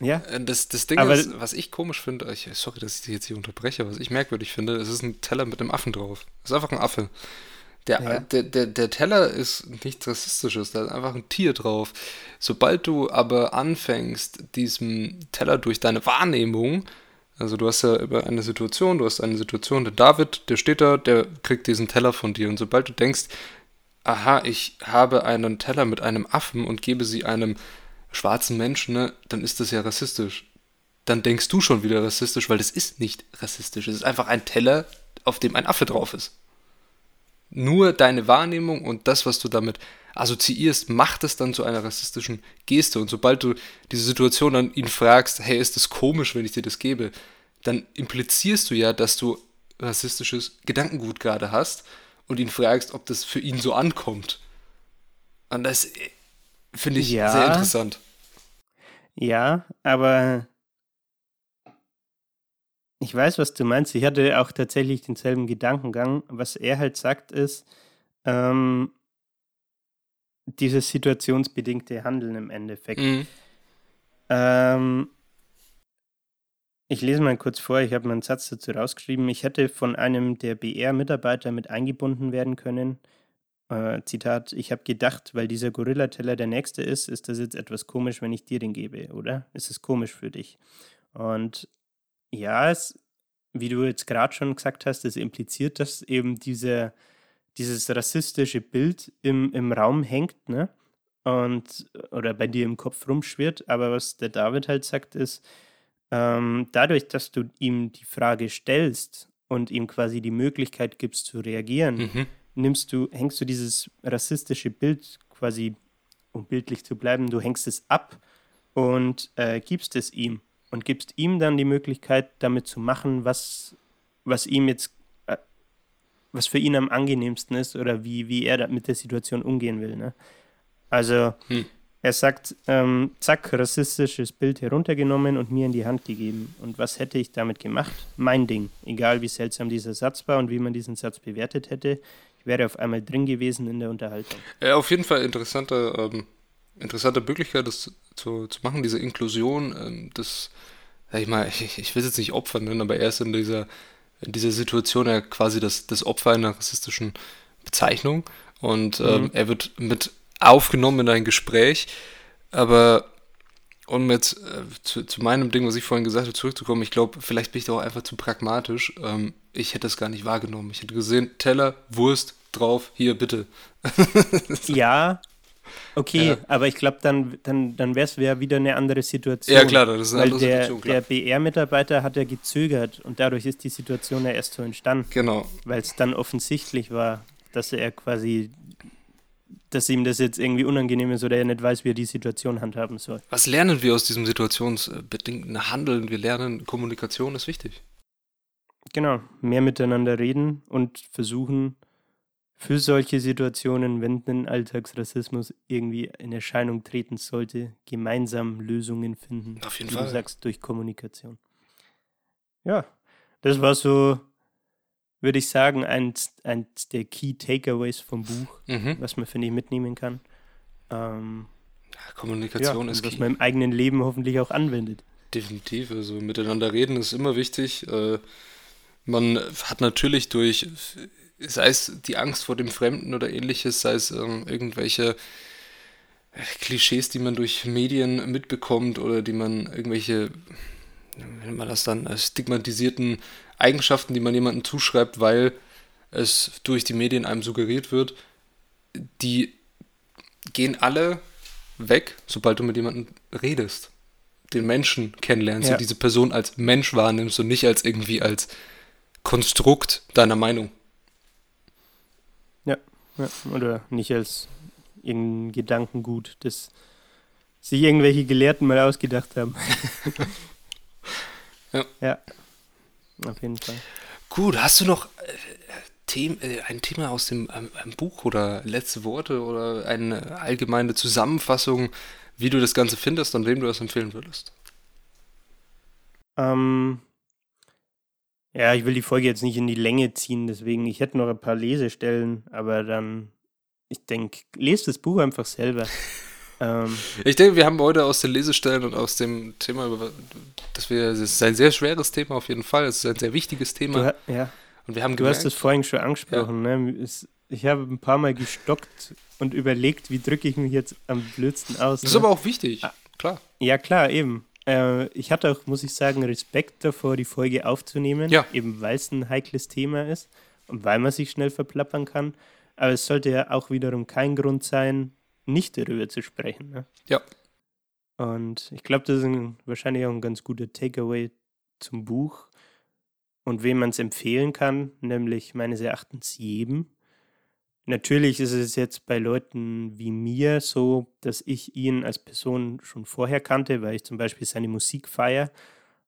Ja. Äh, das, das Ding Aber ist, was ich komisch finde, ich, sorry, dass ich dich jetzt hier unterbreche, was ich merkwürdig finde, es ist ein Teller mit einem Affen drauf. Es ist einfach ein Affe. Der, ja. der, der, der Teller ist nichts Rassistisches, da ist einfach ein Tier drauf. Sobald du aber anfängst, diesem Teller durch deine Wahrnehmung also du hast ja über eine Situation, du hast eine Situation, der David, der steht da, der kriegt diesen Teller von dir. Und sobald du denkst, aha, ich habe einen Teller mit einem Affen und gebe sie einem schwarzen Menschen, ne, dann ist das ja rassistisch. Dann denkst du schon wieder rassistisch, weil das ist nicht rassistisch. Es ist einfach ein Teller, auf dem ein Affe drauf ist. Nur deine Wahrnehmung und das, was du damit assoziierst, macht es dann zu einer rassistischen Geste. Und sobald du diese Situation dann ihn fragst, hey, ist das komisch, wenn ich dir das gebe, dann implizierst du ja, dass du rassistisches Gedankengut gerade hast und ihn fragst, ob das für ihn so ankommt. Und das äh, finde ich ja, sehr interessant. Ja, aber ich weiß, was du meinst. Ich hatte auch tatsächlich denselben Gedankengang. Was er halt sagt, ist, ähm, dieses situationsbedingte Handeln im Endeffekt. Mhm. Ähm, ich lese mal kurz vor, ich habe mal einen Satz dazu rausgeschrieben. Ich hätte von einem der BR-Mitarbeiter mit eingebunden werden können. Äh, Zitat, ich habe gedacht, weil dieser Gorilla-Teller der nächste ist, ist das jetzt etwas komisch, wenn ich dir den gebe, oder? Ist es komisch für dich? Und ja, es, wie du jetzt gerade schon gesagt hast, es impliziert, dass eben diese, dieses rassistische Bild im, im Raum hängt, ne? Und, oder bei dir im Kopf rumschwirrt. Aber was der David halt sagt, ist, ähm, dadurch, dass du ihm die Frage stellst und ihm quasi die Möglichkeit gibst zu reagieren, mhm. nimmst du, hängst du dieses rassistische Bild quasi, um bildlich zu bleiben, du hängst es ab und äh, gibst es ihm und gibst ihm dann die Möglichkeit, damit zu machen, was, was ihm jetzt was für ihn am angenehmsten ist oder wie, wie er mit der Situation umgehen will. Ne? Also hm. er sagt, ähm, zack, rassistisches Bild heruntergenommen und mir in die Hand gegeben. Und was hätte ich damit gemacht? Mein Ding. Egal wie seltsam dieser Satz war und wie man diesen Satz bewertet hätte, ich wäre auf einmal drin gewesen in der Unterhaltung. Ja, auf jeden Fall interessante, ähm, interessante Möglichkeit, das zu, zu machen, diese Inklusion, ähm, das, sag ich mal, [laughs] ich, ich will es jetzt nicht opfern nennen, aber erst in dieser in dieser Situation er quasi das, das Opfer einer rassistischen Bezeichnung und mhm. ähm, er wird mit aufgenommen in ein Gespräch, aber um jetzt äh, zu, zu, meinem Ding, was ich vorhin gesagt habe, zurückzukommen, ich glaube, vielleicht bin ich da auch einfach zu pragmatisch. Ähm, ich hätte das gar nicht wahrgenommen. Ich hätte gesehen, Teller, Wurst drauf, hier bitte. [laughs] ja, Okay, ja. aber ich glaube, dann, dann, dann wäre es wär wieder eine andere Situation. Ja, klar, das ist eine weil andere der, Situation. Klar. Der BR-Mitarbeiter hat ja gezögert und dadurch ist die Situation ja erst so entstanden. Genau. Weil es dann offensichtlich war, dass er quasi, dass ihm das jetzt irgendwie unangenehm ist oder er nicht weiß, wie er die Situation handhaben soll. Was lernen wir aus diesem situationsbedingten Handeln? Wir lernen, Kommunikation ist wichtig. Genau, mehr miteinander reden und versuchen, für solche Situationen, wenn ein Alltagsrassismus irgendwie in Erscheinung treten sollte, gemeinsam Lösungen finden. Auf jeden wie Fall. Du sagst, durch Kommunikation. Ja, das war so, würde ich sagen, eins, eins der Key Takeaways vom Buch, mhm. was man, finde ich, mitnehmen kann. Ähm, ja, Kommunikation ja, ist Was man im eigenen Leben hoffentlich auch anwendet. Definitiv, also miteinander reden ist immer wichtig. Äh, man hat natürlich durch sei es die Angst vor dem Fremden oder ähnliches, sei es ähm, irgendwelche äh, Klischees, die man durch Medien mitbekommt oder die man irgendwelche, wenn man das dann als stigmatisierten Eigenschaften, die man jemandem zuschreibt, weil es durch die Medien einem suggeriert wird, die gehen alle weg, sobald du mit jemandem redest, den Menschen kennenlernst ja. und diese Person als Mensch wahrnimmst und nicht als irgendwie als Konstrukt deiner Meinung. Ja, oder nicht als irgendein Gedankengut, das sich irgendwelche Gelehrten mal ausgedacht haben. [laughs] ja. Ja, auf jeden Fall. Gut, hast du noch äh, Them äh, ein Thema aus dem ähm, Buch oder letzte Worte oder eine allgemeine Zusammenfassung, wie du das Ganze findest und wem du das empfehlen würdest? Ähm, ja, ich will die Folge jetzt nicht in die Länge ziehen, deswegen, ich hätte noch ein paar Lesestellen, aber dann, ich denke, lest das Buch einfach selber. [laughs] ähm, ich denke, wir haben heute aus den Lesestellen und aus dem Thema, dass wir, es ist ein sehr schweres Thema auf jeden Fall, es ist ein sehr wichtiges Thema. Du, ja. Und wir haben du hast es vorhin schon angesprochen, ja. ne? Es, ich habe ein paar Mal gestockt und überlegt, wie drücke ich mich jetzt am blödsten aus. Das ne? ist aber auch wichtig, ah. klar. Ja, klar, eben. Äh, ich hatte auch, muss ich sagen, Respekt davor, die Folge aufzunehmen. Ja. Eben weil es ein heikles Thema ist und weil man sich schnell verplappern kann. Aber es sollte ja auch wiederum kein Grund sein, nicht darüber zu sprechen. Ne? Ja. Und ich glaube, das ist ein, wahrscheinlich auch ein ganz guter Takeaway zum Buch und wem man es empfehlen kann, nämlich meines Erachtens jedem. Natürlich ist es jetzt bei Leuten wie mir so, dass ich ihn als Person schon vorher kannte, weil ich zum Beispiel seine Musik feiere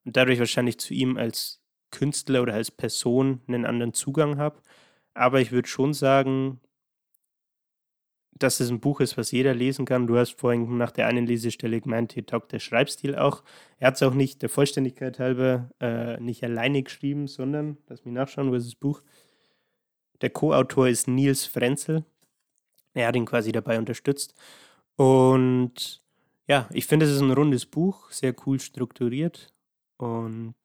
und dadurch wahrscheinlich zu ihm als Künstler oder als Person einen anderen Zugang habe. Aber ich würde schon sagen, dass es ein Buch ist, was jeder lesen kann. Du hast vorhin nach der einen Lesestelle gemeint, hier taugt der Schreibstil auch. Er hat es auch nicht der Vollständigkeit halber äh, nicht alleine geschrieben, sondern, lass mich nachschauen, wo ist das Buch? Der Co-Autor ist Nils Frenzel. Er hat ihn quasi dabei unterstützt. Und ja, ich finde, es ist ein rundes Buch, sehr cool strukturiert und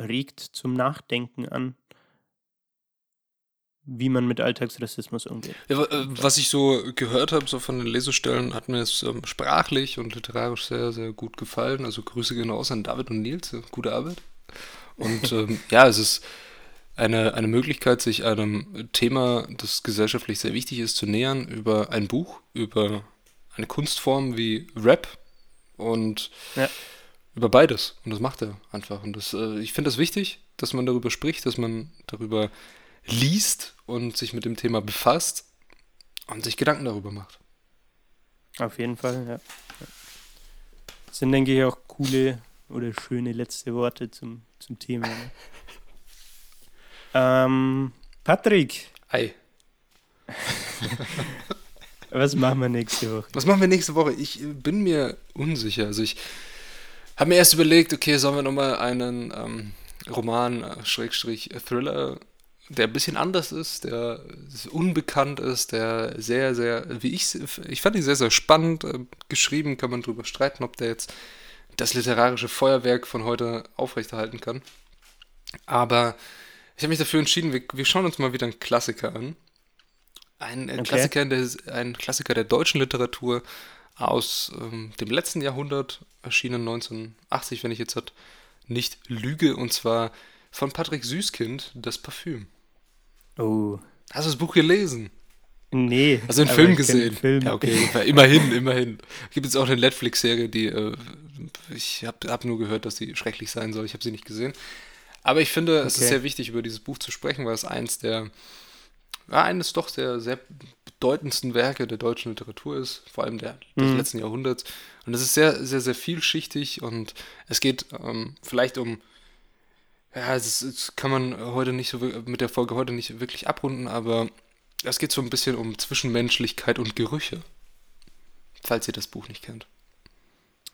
regt zum Nachdenken an wie man mit Alltagsrassismus umgeht. Ja, äh, was ich so gehört habe, so von den Lesestellen, hat mir es ähm, sprachlich und literarisch sehr, sehr gut gefallen. Also Grüße genau an David und Nils, äh, gute Arbeit. Und ähm, ja, es ist eine, eine Möglichkeit, sich einem Thema, das gesellschaftlich sehr wichtig ist, zu nähern, über ein Buch, über eine Kunstform wie Rap und ja. über beides. Und das macht er einfach. Und das, äh, ich finde das wichtig, dass man darüber spricht, dass man darüber liest und sich mit dem Thema befasst und sich Gedanken darüber macht. Auf jeden Fall, ja. Das sind, denke ich, auch coole oder schöne letzte Worte zum, zum Thema. Ne? [laughs] ähm, Patrick. Ei. [laughs] Was machen wir nächste Woche? Was machen wir nächste Woche? Ich bin mir unsicher. Also ich habe mir erst überlegt, okay, sollen wir nochmal einen ähm, Roman, äh, Schrägstrich, Thriller der ein bisschen anders ist, der unbekannt ist, der sehr, sehr, wie ich, ich fand ihn sehr, sehr spannend äh, geschrieben, kann man drüber streiten, ob der jetzt das literarische Feuerwerk von heute aufrechterhalten kann. Aber ich habe mich dafür entschieden, wir, wir, schauen uns mal wieder einen Klassiker an. Ein, ein okay. Klassiker, der, ein Klassiker der deutschen Literatur aus ähm, dem letzten Jahrhundert, erschienen 1980, wenn ich jetzt halt nicht lüge, und zwar von Patrick Süßkind, Das Parfüm. Oh. Hast du das Buch gelesen? Nee. Hast du den Film gesehen? Film. Ja, okay. immerhin, immerhin. Gibt es auch eine Netflix-Serie, die äh, ich habe hab nur gehört, dass sie schrecklich sein soll. Ich habe sie nicht gesehen. Aber ich finde, okay. es ist sehr wichtig, über dieses Buch zu sprechen, weil es eins der, ja, eines doch der sehr bedeutendsten Werke der deutschen Literatur ist, vor allem der, des mhm. letzten Jahrhunderts. Und es ist sehr, sehr, sehr vielschichtig und es geht ähm, vielleicht um ja, das, das, kann man heute nicht so mit der Folge heute nicht wirklich abrunden, aber es geht so ein bisschen um Zwischenmenschlichkeit und Gerüche. Falls ihr das Buch nicht kennt.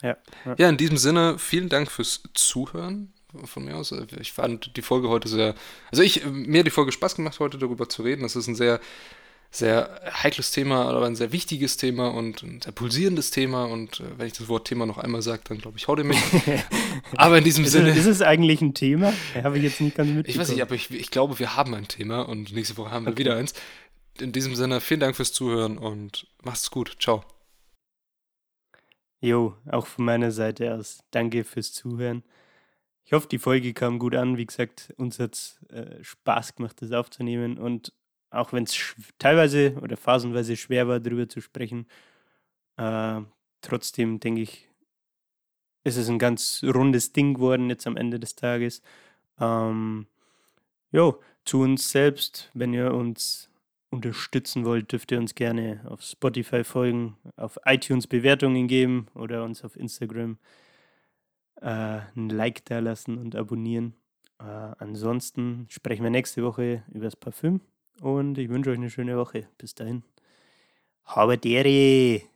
Ja, ja. ja, in diesem Sinne, vielen Dank fürs Zuhören von mir aus. Ich fand die Folge heute sehr. Also ich, mir hat die Folge Spaß gemacht, heute darüber zu reden. Das ist ein sehr sehr heikles Thema, aber ein sehr wichtiges Thema und ein sehr pulsierendes Thema. Und äh, wenn ich das Wort Thema noch einmal sage, dann glaube ich, hau dir mich. [laughs] aber in diesem ist Sinne. Es, ist es eigentlich ein Thema? Habe ich jetzt nicht ganz mitbekommen. Ich weiß nicht, aber ich, ich glaube, wir haben ein Thema und nächste Woche haben wir okay. wieder eins. In diesem Sinne, vielen Dank fürs Zuhören und macht's gut. Ciao. Jo, auch von meiner Seite aus. Danke fürs Zuhören. Ich hoffe, die Folge kam gut an. Wie gesagt, uns hat es äh, Spaß gemacht, das aufzunehmen. Und auch wenn es teilweise oder phasenweise schwer war, darüber zu sprechen, äh, trotzdem denke ich, ist es ein ganz rundes Ding geworden jetzt am Ende des Tages. Ähm, jo, zu uns selbst, wenn ihr uns unterstützen wollt, dürft ihr uns gerne auf Spotify folgen, auf iTunes Bewertungen geben oder uns auf Instagram äh, ein Like da lassen und abonnieren. Äh, ansonsten sprechen wir nächste Woche über das Parfüm und ich wünsche euch eine schöne Woche. Bis dahin. Haberdere!